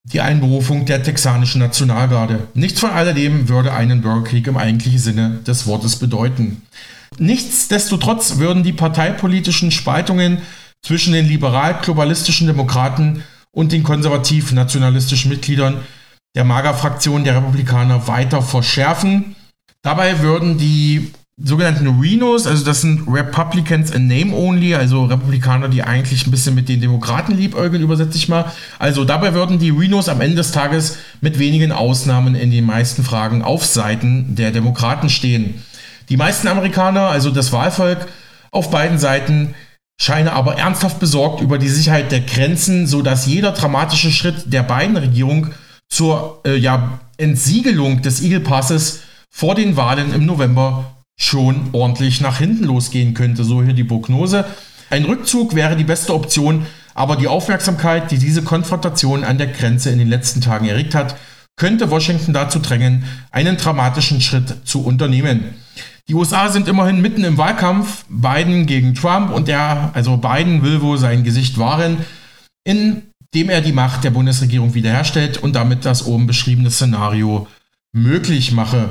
die Einberufung der texanischen Nationalgarde. Nichts von alledem würde einen Bürgerkrieg im eigentlichen Sinne des Wortes bedeuten. Nichtsdestotrotz würden die parteipolitischen Spaltungen zwischen den liberal-globalistischen Demokraten und den konservativ-nationalistischen Mitgliedern der Mager-Fraktion der Republikaner weiter verschärfen. Dabei würden die sogenannten Renos, also das sind Republicans in Name Only, also Republikaner, die eigentlich ein bisschen mit den Demokraten liebäugeln, übersetze ich mal. Also dabei würden die Renos am Ende des Tages mit wenigen Ausnahmen in den meisten Fragen auf Seiten der Demokraten stehen. Die meisten Amerikaner, also das Wahlvolk auf beiden Seiten, scheinen aber ernsthaft besorgt über die Sicherheit der Grenzen, sodass jeder dramatische Schritt der beiden Regierung zur äh, ja, Entsiegelung des Eagle Passes vor den Wahlen im November schon ordentlich nach hinten losgehen könnte. So hier die Prognose. Ein Rückzug wäre die beste Option, aber die Aufmerksamkeit, die diese Konfrontation an der Grenze in den letzten Tagen erregt hat, könnte Washington dazu drängen, einen dramatischen Schritt zu unternehmen. Die USA sind immerhin mitten im Wahlkampf, Biden gegen Trump und der, also Biden will wohl sein Gesicht wahren, indem er die Macht der Bundesregierung wiederherstellt und damit das oben beschriebene Szenario möglich mache.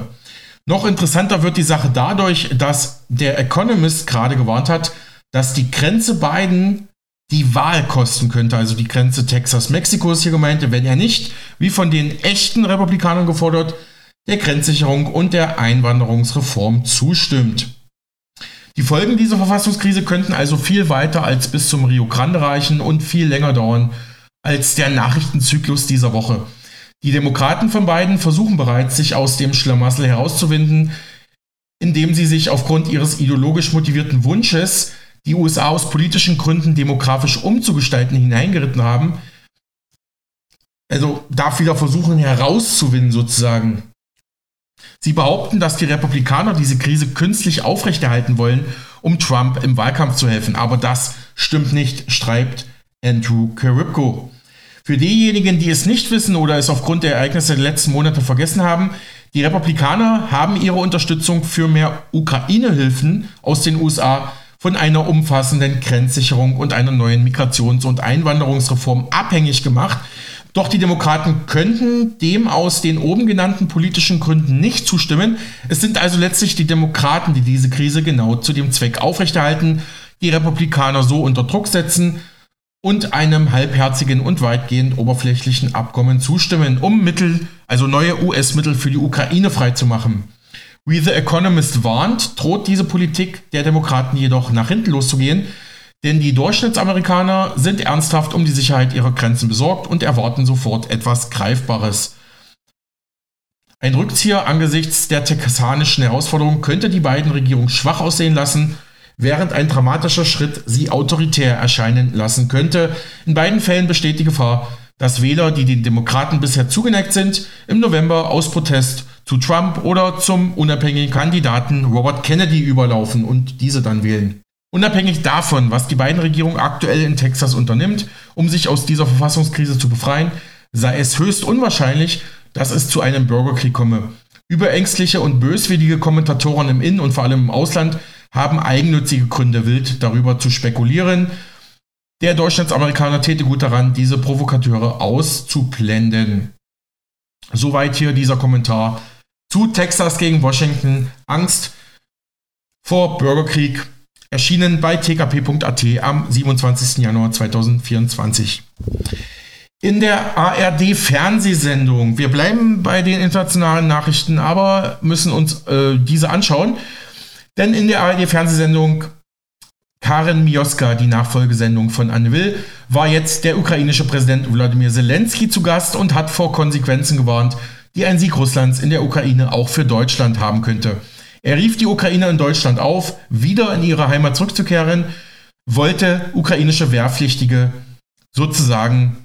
Noch interessanter wird die Sache dadurch, dass der Economist gerade gewarnt hat, dass die Grenze Biden die Wahl kosten könnte. Also die Grenze Texas-Mexiko ist hier gemeint, wenn er nicht, wie von den echten Republikanern gefordert, der Grenzsicherung und der Einwanderungsreform zustimmt. Die Folgen dieser Verfassungskrise könnten also viel weiter als bis zum Rio Grande reichen und viel länger dauern als der Nachrichtenzyklus dieser Woche. Die Demokraten von beiden versuchen bereits, sich aus dem Schlamassel herauszuwinden, indem sie sich aufgrund ihres ideologisch motivierten Wunsches, die USA aus politischen Gründen demografisch umzugestalten, hineingeritten haben. Also darf wieder versuchen herauszuwinden sozusagen. Sie behaupten, dass die Republikaner diese Krise künstlich aufrechterhalten wollen, um Trump im Wahlkampf zu helfen. Aber das stimmt nicht, schreibt Andrew Caribco. Für diejenigen, die es nicht wissen oder es aufgrund der Ereignisse der letzten Monate vergessen haben, die Republikaner haben ihre Unterstützung für mehr Ukraine-Hilfen aus den USA von einer umfassenden Grenzsicherung und einer neuen Migrations- und Einwanderungsreform abhängig gemacht. Doch die Demokraten könnten dem aus den oben genannten politischen Gründen nicht zustimmen. Es sind also letztlich die Demokraten, die diese Krise genau zu dem Zweck aufrechterhalten, die Republikaner so unter Druck setzen, und einem halbherzigen und weitgehend oberflächlichen Abkommen zustimmen, um Mittel, also neue US-Mittel für die Ukraine freizumachen. Wie The Economist warnt, droht diese Politik der Demokraten jedoch nach hinten loszugehen, denn die Durchschnittsamerikaner sind ernsthaft um die Sicherheit ihrer Grenzen besorgt und erwarten sofort etwas Greifbares. Ein Rückzieher angesichts der texanischen Herausforderung könnte die beiden Regierungen schwach aussehen lassen während ein dramatischer Schritt sie autoritär erscheinen lassen könnte. In beiden Fällen besteht die Gefahr, dass Wähler, die den Demokraten bisher zugeneigt sind, im November aus Protest zu Trump oder zum unabhängigen Kandidaten Robert Kennedy überlaufen und diese dann wählen. Unabhängig davon, was die beiden Regierungen aktuell in Texas unternimmt, um sich aus dieser Verfassungskrise zu befreien, sei es höchst unwahrscheinlich, dass es zu einem Bürgerkrieg komme. Überängstliche und böswillige Kommentatoren im In- und vor allem im Ausland haben eigennützige Gründe, wild darüber zu spekulieren. Der Durchschnittsamerikaner täte gut daran, diese Provokateure auszublenden. Soweit hier dieser Kommentar zu Texas gegen Washington. Angst vor Bürgerkrieg. Erschienen bei tkp.at am 27. Januar 2024. In der ARD-Fernsehsendung, wir bleiben bei den internationalen Nachrichten, aber müssen uns äh, diese anschauen. Denn in der ARD-Fernsehsendung Karen Mioska, die Nachfolgesendung von Anne Will, war jetzt der ukrainische Präsident Wladimir Zelensky zu Gast und hat vor Konsequenzen gewarnt, die ein Sieg Russlands in der Ukraine auch für Deutschland haben könnte. Er rief die Ukrainer in Deutschland auf, wieder in ihre Heimat zurückzukehren, wollte ukrainische Wehrpflichtige sozusagen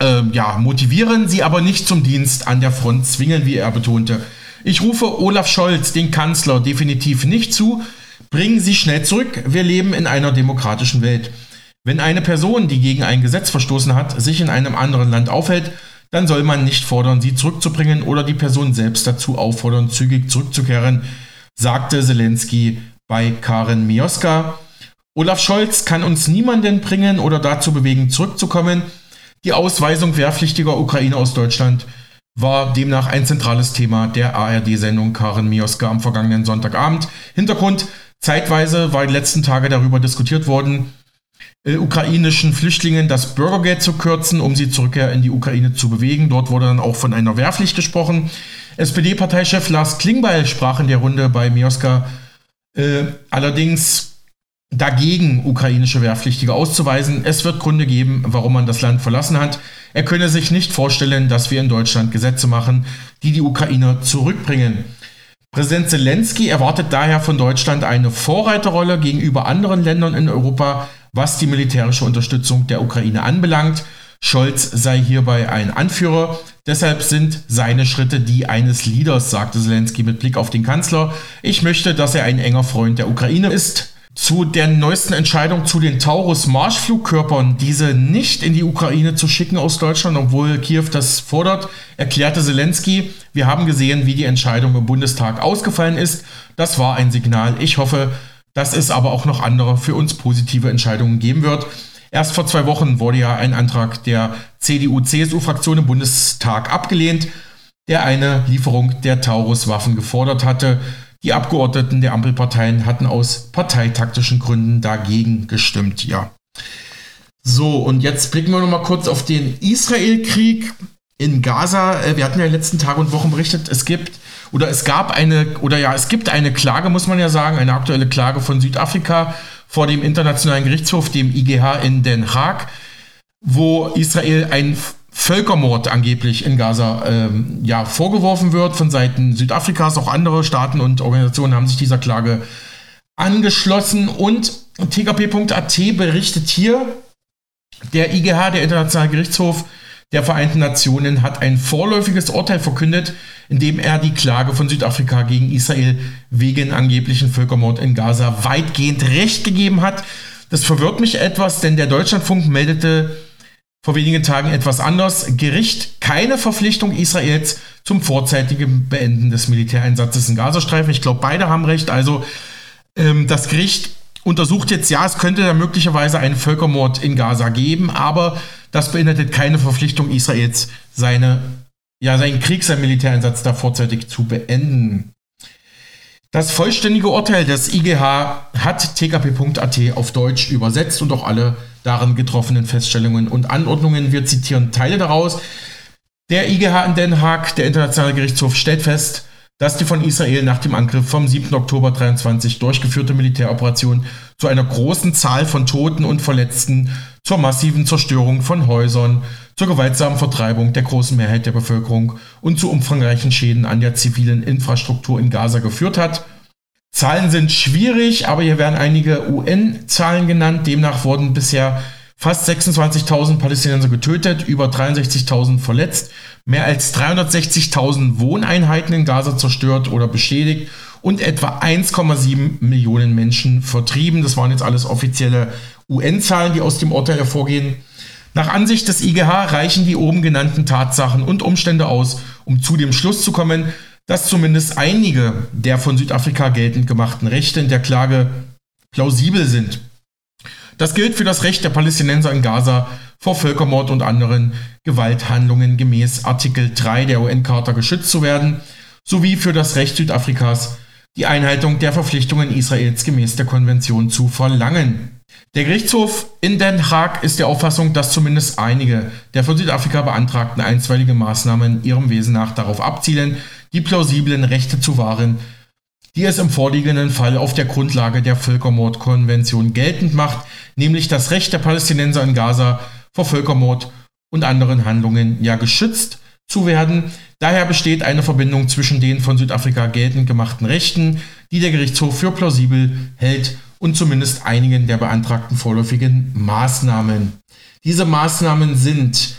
äh, ja, motivieren, sie aber nicht zum Dienst an der Front zwingen, wie er betonte. Ich rufe Olaf Scholz, den Kanzler, definitiv nicht zu. Bringen Sie schnell zurück. Wir leben in einer demokratischen Welt. Wenn eine Person, die gegen ein Gesetz verstoßen hat, sich in einem anderen Land aufhält, dann soll man nicht fordern, sie zurückzubringen oder die Person selbst dazu auffordern, zügig zurückzukehren, sagte Zelensky bei Karen Mioska. Olaf Scholz kann uns niemanden bringen oder dazu bewegen, zurückzukommen. Die Ausweisung wehrpflichtiger Ukrainer aus Deutschland war demnach ein zentrales Thema der ARD-Sendung Karen Mioska am vergangenen Sonntagabend. Hintergrund, zeitweise war in den letzten Tagen darüber diskutiert worden, äh, ukrainischen Flüchtlingen das Bürgergeld zu kürzen, um sie zurückkehr in die Ukraine zu bewegen. Dort wurde dann auch von einer Wehrpflicht gesprochen. SPD-Parteichef Lars Klingbeil sprach in der Runde bei Mioska äh, allerdings dagegen, ukrainische Wehrpflichtige auszuweisen. Es wird Gründe geben, warum man das Land verlassen hat. Er könne sich nicht vorstellen, dass wir in Deutschland Gesetze machen, die die Ukrainer zurückbringen. Präsident Zelensky erwartet daher von Deutschland eine Vorreiterrolle gegenüber anderen Ländern in Europa, was die militärische Unterstützung der Ukraine anbelangt. Scholz sei hierbei ein Anführer. Deshalb sind seine Schritte die eines Leaders, sagte Zelensky mit Blick auf den Kanzler. Ich möchte, dass er ein enger Freund der Ukraine ist. Zu der neuesten Entscheidung zu den Taurus-Marschflugkörpern, diese nicht in die Ukraine zu schicken aus Deutschland, obwohl Kiew das fordert, erklärte Zelensky, wir haben gesehen, wie die Entscheidung im Bundestag ausgefallen ist. Das war ein Signal. Ich hoffe, dass es aber auch noch andere für uns positive Entscheidungen geben wird. Erst vor zwei Wochen wurde ja ein Antrag der CDU-CSU-Fraktion im Bundestag abgelehnt, der eine Lieferung der Taurus-Waffen gefordert hatte. Die Abgeordneten der Ampelparteien hatten aus parteitaktischen Gründen dagegen gestimmt, ja. So, und jetzt blicken wir noch mal kurz auf den Israel-Krieg. in Gaza, äh, wir hatten ja in den letzten Tagen und Wochen berichtet, es gibt oder es gab eine, oder ja, es gibt eine Klage, muss man ja sagen, eine aktuelle Klage von Südafrika vor dem Internationalen Gerichtshof, dem IGH in Den Haag, wo Israel ein Völkermord angeblich in Gaza ähm, ja, vorgeworfen wird von Seiten Südafrikas. Auch andere Staaten und Organisationen haben sich dieser Klage angeschlossen. Und TKP.at berichtet hier, der IGH, der Internationale Gerichtshof der Vereinten Nationen, hat ein vorläufiges Urteil verkündet, in dem er die Klage von Südafrika gegen Israel wegen angeblichen Völkermord in Gaza weitgehend recht gegeben hat. Das verwirrt mich etwas, denn der Deutschlandfunk meldete vor wenigen Tagen etwas anders. Gericht keine Verpflichtung Israels zum vorzeitigen Beenden des Militäreinsatzes in Gazastreifen. Ich glaube, beide haben recht. Also ähm, das Gericht untersucht jetzt, ja, es könnte da möglicherweise einen Völkermord in Gaza geben, aber das beinhaltet keine Verpflichtung Israels, seine, ja, seinen Krieg, seinen Militäreinsatz da vorzeitig zu beenden. Das vollständige Urteil des IGH hat tkp.at auf Deutsch übersetzt und auch alle darin getroffenen Feststellungen und Anordnungen. Wir zitieren Teile daraus. Der IGH in Den Haag, der Internationale Gerichtshof, stellt fest, dass die von Israel nach dem Angriff vom 7. Oktober 23 durchgeführte Militäroperation zu einer großen Zahl von Toten und Verletzten, zur massiven Zerstörung von Häusern, zur gewaltsamen Vertreibung der großen Mehrheit der Bevölkerung und zu umfangreichen Schäden an der zivilen Infrastruktur in Gaza geführt hat. Zahlen sind schwierig, aber hier werden einige UN-Zahlen genannt. Demnach wurden bisher fast 26.000 Palästinenser getötet, über 63.000 verletzt, mehr als 360.000 Wohneinheiten in Gaza zerstört oder beschädigt und etwa 1,7 Millionen Menschen vertrieben. Das waren jetzt alles offizielle UN-Zahlen, die aus dem Urteil hervorgehen. Nach Ansicht des IGH reichen die oben genannten Tatsachen und Umstände aus, um zu dem Schluss zu kommen, dass zumindest einige der von Südafrika geltend gemachten Rechte in der Klage plausibel sind. Das gilt für das Recht der Palästinenser in Gaza vor Völkermord und anderen Gewalthandlungen gemäß Artikel 3 der UN-Charta geschützt zu werden, sowie für das Recht Südafrikas, die Einhaltung der Verpflichtungen Israels gemäß der Konvention zu verlangen. Der Gerichtshof in Den Haag ist der Auffassung, dass zumindest einige der von Südafrika beantragten einstweiligen Maßnahmen ihrem Wesen nach darauf abzielen, die plausiblen Rechte zu wahren, die es im vorliegenden Fall auf der Grundlage der Völkermordkonvention geltend macht, nämlich das Recht der Palästinenser in Gaza vor Völkermord und anderen Handlungen ja geschützt zu werden. Daher besteht eine Verbindung zwischen den von Südafrika geltend gemachten Rechten, die der Gerichtshof für plausibel hält und zumindest einigen der beantragten vorläufigen Maßnahmen. Diese Maßnahmen sind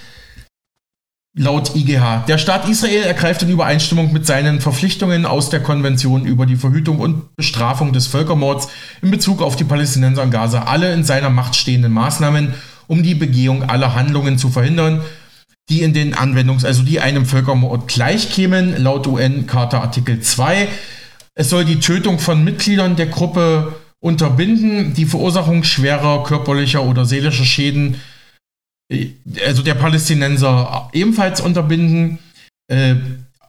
laut IGH. Der Staat Israel ergreift in Übereinstimmung mit seinen Verpflichtungen aus der Konvention über die Verhütung und Bestrafung des Völkermords in Bezug auf die Palästinenser in Gaza alle in seiner Macht stehenden Maßnahmen, um die Begehung aller Handlungen zu verhindern, die in den Anwendungs-, also die einem Völkermord gleichkämen, laut UN-Charta Artikel 2. Es soll die Tötung von Mitgliedern der Gruppe unterbinden, die Verursachung schwerer körperlicher oder seelischer Schäden, also der Palästinenser ebenfalls unterbinden, äh,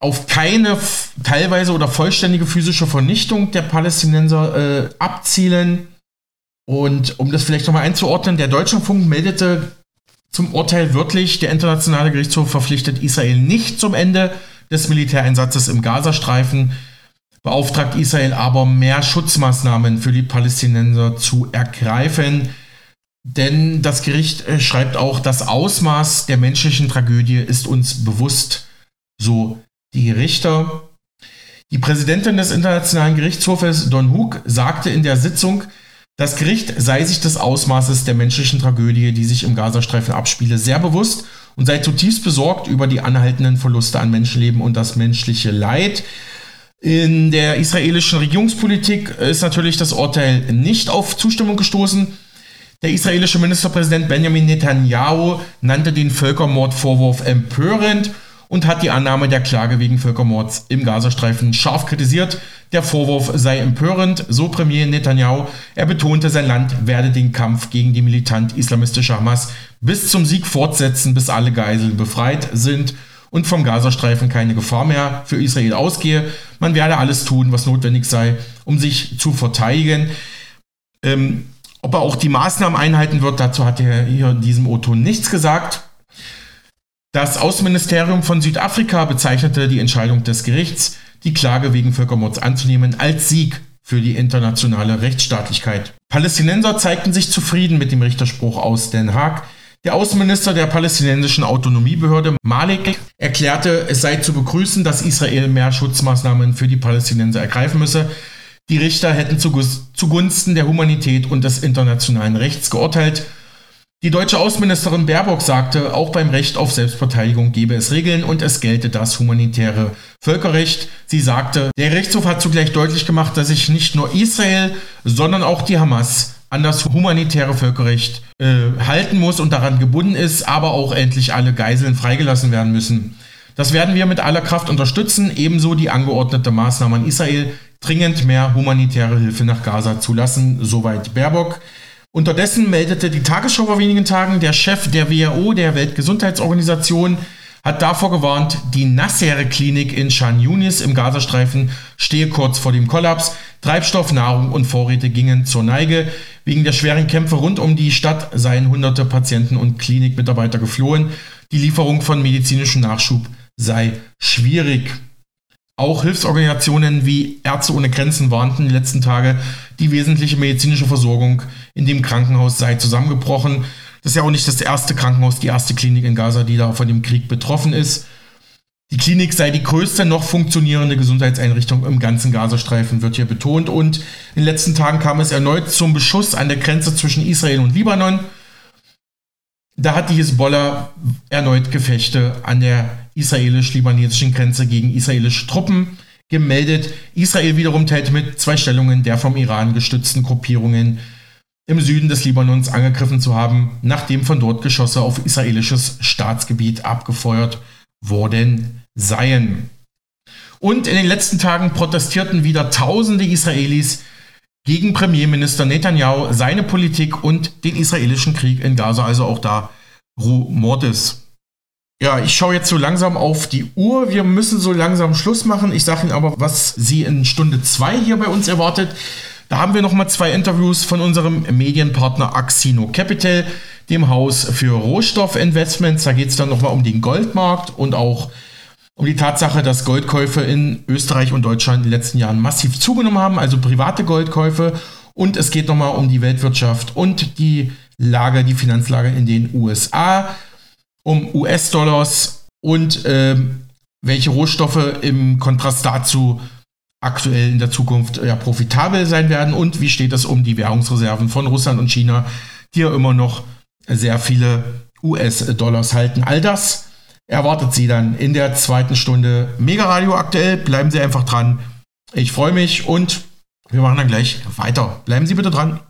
auf keine teilweise oder vollständige physische Vernichtung der Palästinenser äh, abzielen. Und um das vielleicht nochmal einzuordnen, der Deutschlandfunk meldete zum Urteil wörtlich, der Internationale Gerichtshof verpflichtet Israel nicht zum Ende des Militäreinsatzes im Gazastreifen beauftragt Israel aber, mehr Schutzmaßnahmen für die Palästinenser zu ergreifen. Denn das Gericht äh, schreibt auch, das Ausmaß der menschlichen Tragödie ist uns bewusst, so die Richter. Die Präsidentin des Internationalen Gerichtshofes, Don Hook, sagte in der Sitzung, das Gericht sei sich des Ausmaßes der menschlichen Tragödie, die sich im Gazastreifen abspiele, sehr bewusst und sei zutiefst besorgt über die anhaltenden Verluste an Menschenleben und das menschliche Leid. In der israelischen Regierungspolitik ist natürlich das Urteil nicht auf Zustimmung gestoßen. Der israelische Ministerpräsident Benjamin Netanyahu nannte den Völkermordvorwurf empörend und hat die Annahme der Klage wegen Völkermords im Gazastreifen scharf kritisiert. Der Vorwurf sei empörend, so Premier Netanyahu. Er betonte, sein Land werde den Kampf gegen die militant islamistische Hamas bis zum Sieg fortsetzen, bis alle Geiseln befreit sind und vom Gazastreifen keine Gefahr mehr für Israel ausgehe. Man werde alles tun, was notwendig sei, um sich zu verteidigen. Ähm, ob er auch die Maßnahmen einhalten wird, dazu hat er hier in diesem O-Ton nichts gesagt. Das Außenministerium von Südafrika bezeichnete die Entscheidung des Gerichts, die Klage wegen Völkermords anzunehmen, als Sieg für die internationale Rechtsstaatlichkeit. Palästinenser zeigten sich zufrieden mit dem Richterspruch aus Den Haag. Der Außenminister der palästinensischen Autonomiebehörde Malik erklärte, es sei zu begrüßen, dass Israel mehr Schutzmaßnahmen für die Palästinenser ergreifen müsse. Die Richter hätten zugunsten der Humanität und des internationalen Rechts geurteilt. Die deutsche Außenministerin Baerbock sagte, auch beim Recht auf Selbstverteidigung gebe es Regeln und es gelte das humanitäre Völkerrecht. Sie sagte, der Gerichtshof hat zugleich deutlich gemacht, dass sich nicht nur Israel, sondern auch die Hamas an das humanitäre Völkerrecht äh, halten muss und daran gebunden ist, aber auch endlich alle Geiseln freigelassen werden müssen. Das werden wir mit aller Kraft unterstützen, ebenso die angeordnete Maßnahme an Israel, dringend mehr humanitäre Hilfe nach Gaza zulassen, soweit Baerbock. Unterdessen meldete die Tagesschau vor wenigen Tagen, der Chef der WHO, der Weltgesundheitsorganisation, hat davor gewarnt, die Nasser-Klinik in Shan Yunis im Gazastreifen stehe kurz vor dem Kollaps. Treibstoff, Nahrung und Vorräte gingen zur Neige. Wegen der schweren Kämpfe rund um die Stadt seien hunderte Patienten und Klinikmitarbeiter geflohen. Die Lieferung von medizinischem Nachschub sei schwierig. Auch Hilfsorganisationen wie Ärzte ohne Grenzen warnten die letzten Tage, die wesentliche medizinische Versorgung in dem Krankenhaus sei zusammengebrochen. Das ist ja auch nicht das erste Krankenhaus, die erste Klinik in Gaza, die da von dem Krieg betroffen ist. Die Klinik sei die größte noch funktionierende Gesundheitseinrichtung im ganzen Gazastreifen, wird hier betont. Und in den letzten Tagen kam es erneut zum Beschuss an der Grenze zwischen Israel und Libanon. Da hat die Hisbollah erneut Gefechte an der israelisch-libanesischen Grenze gegen israelische Truppen gemeldet. Israel wiederum teilt mit zwei Stellungen der vom Iran gestützten Gruppierungen im Süden des Libanons angegriffen zu haben, nachdem von dort Geschosse auf israelisches Staatsgebiet abgefeuert worden seien. Und in den letzten Tagen protestierten wieder tausende Israelis gegen Premierminister Netanyahu, seine Politik und den israelischen Krieg in Gaza, also auch da Ruh Mortis. Ja, ich schaue jetzt so langsam auf die Uhr. Wir müssen so langsam Schluss machen. Ich sage Ihnen aber, was Sie in Stunde 2 hier bei uns erwartet. Da haben wir nochmal zwei Interviews von unserem Medienpartner Axino Capital, dem Haus für Rohstoffinvestments. Da geht es dann nochmal um den Goldmarkt und auch um die Tatsache, dass Goldkäufe in Österreich und Deutschland in den letzten Jahren massiv zugenommen haben, also private Goldkäufe. Und es geht nochmal um die Weltwirtschaft und die Lage, die Finanzlage in den USA um US-Dollars und äh, welche Rohstoffe im Kontrast dazu aktuell in der Zukunft ja, profitabel sein werden und wie steht es um die Währungsreserven von Russland und China, die ja immer noch sehr viele US-Dollars halten. All das erwartet Sie dann in der zweiten Stunde Mega Radio aktuell. Bleiben Sie einfach dran. Ich freue mich und wir machen dann gleich weiter. Bleiben Sie bitte dran.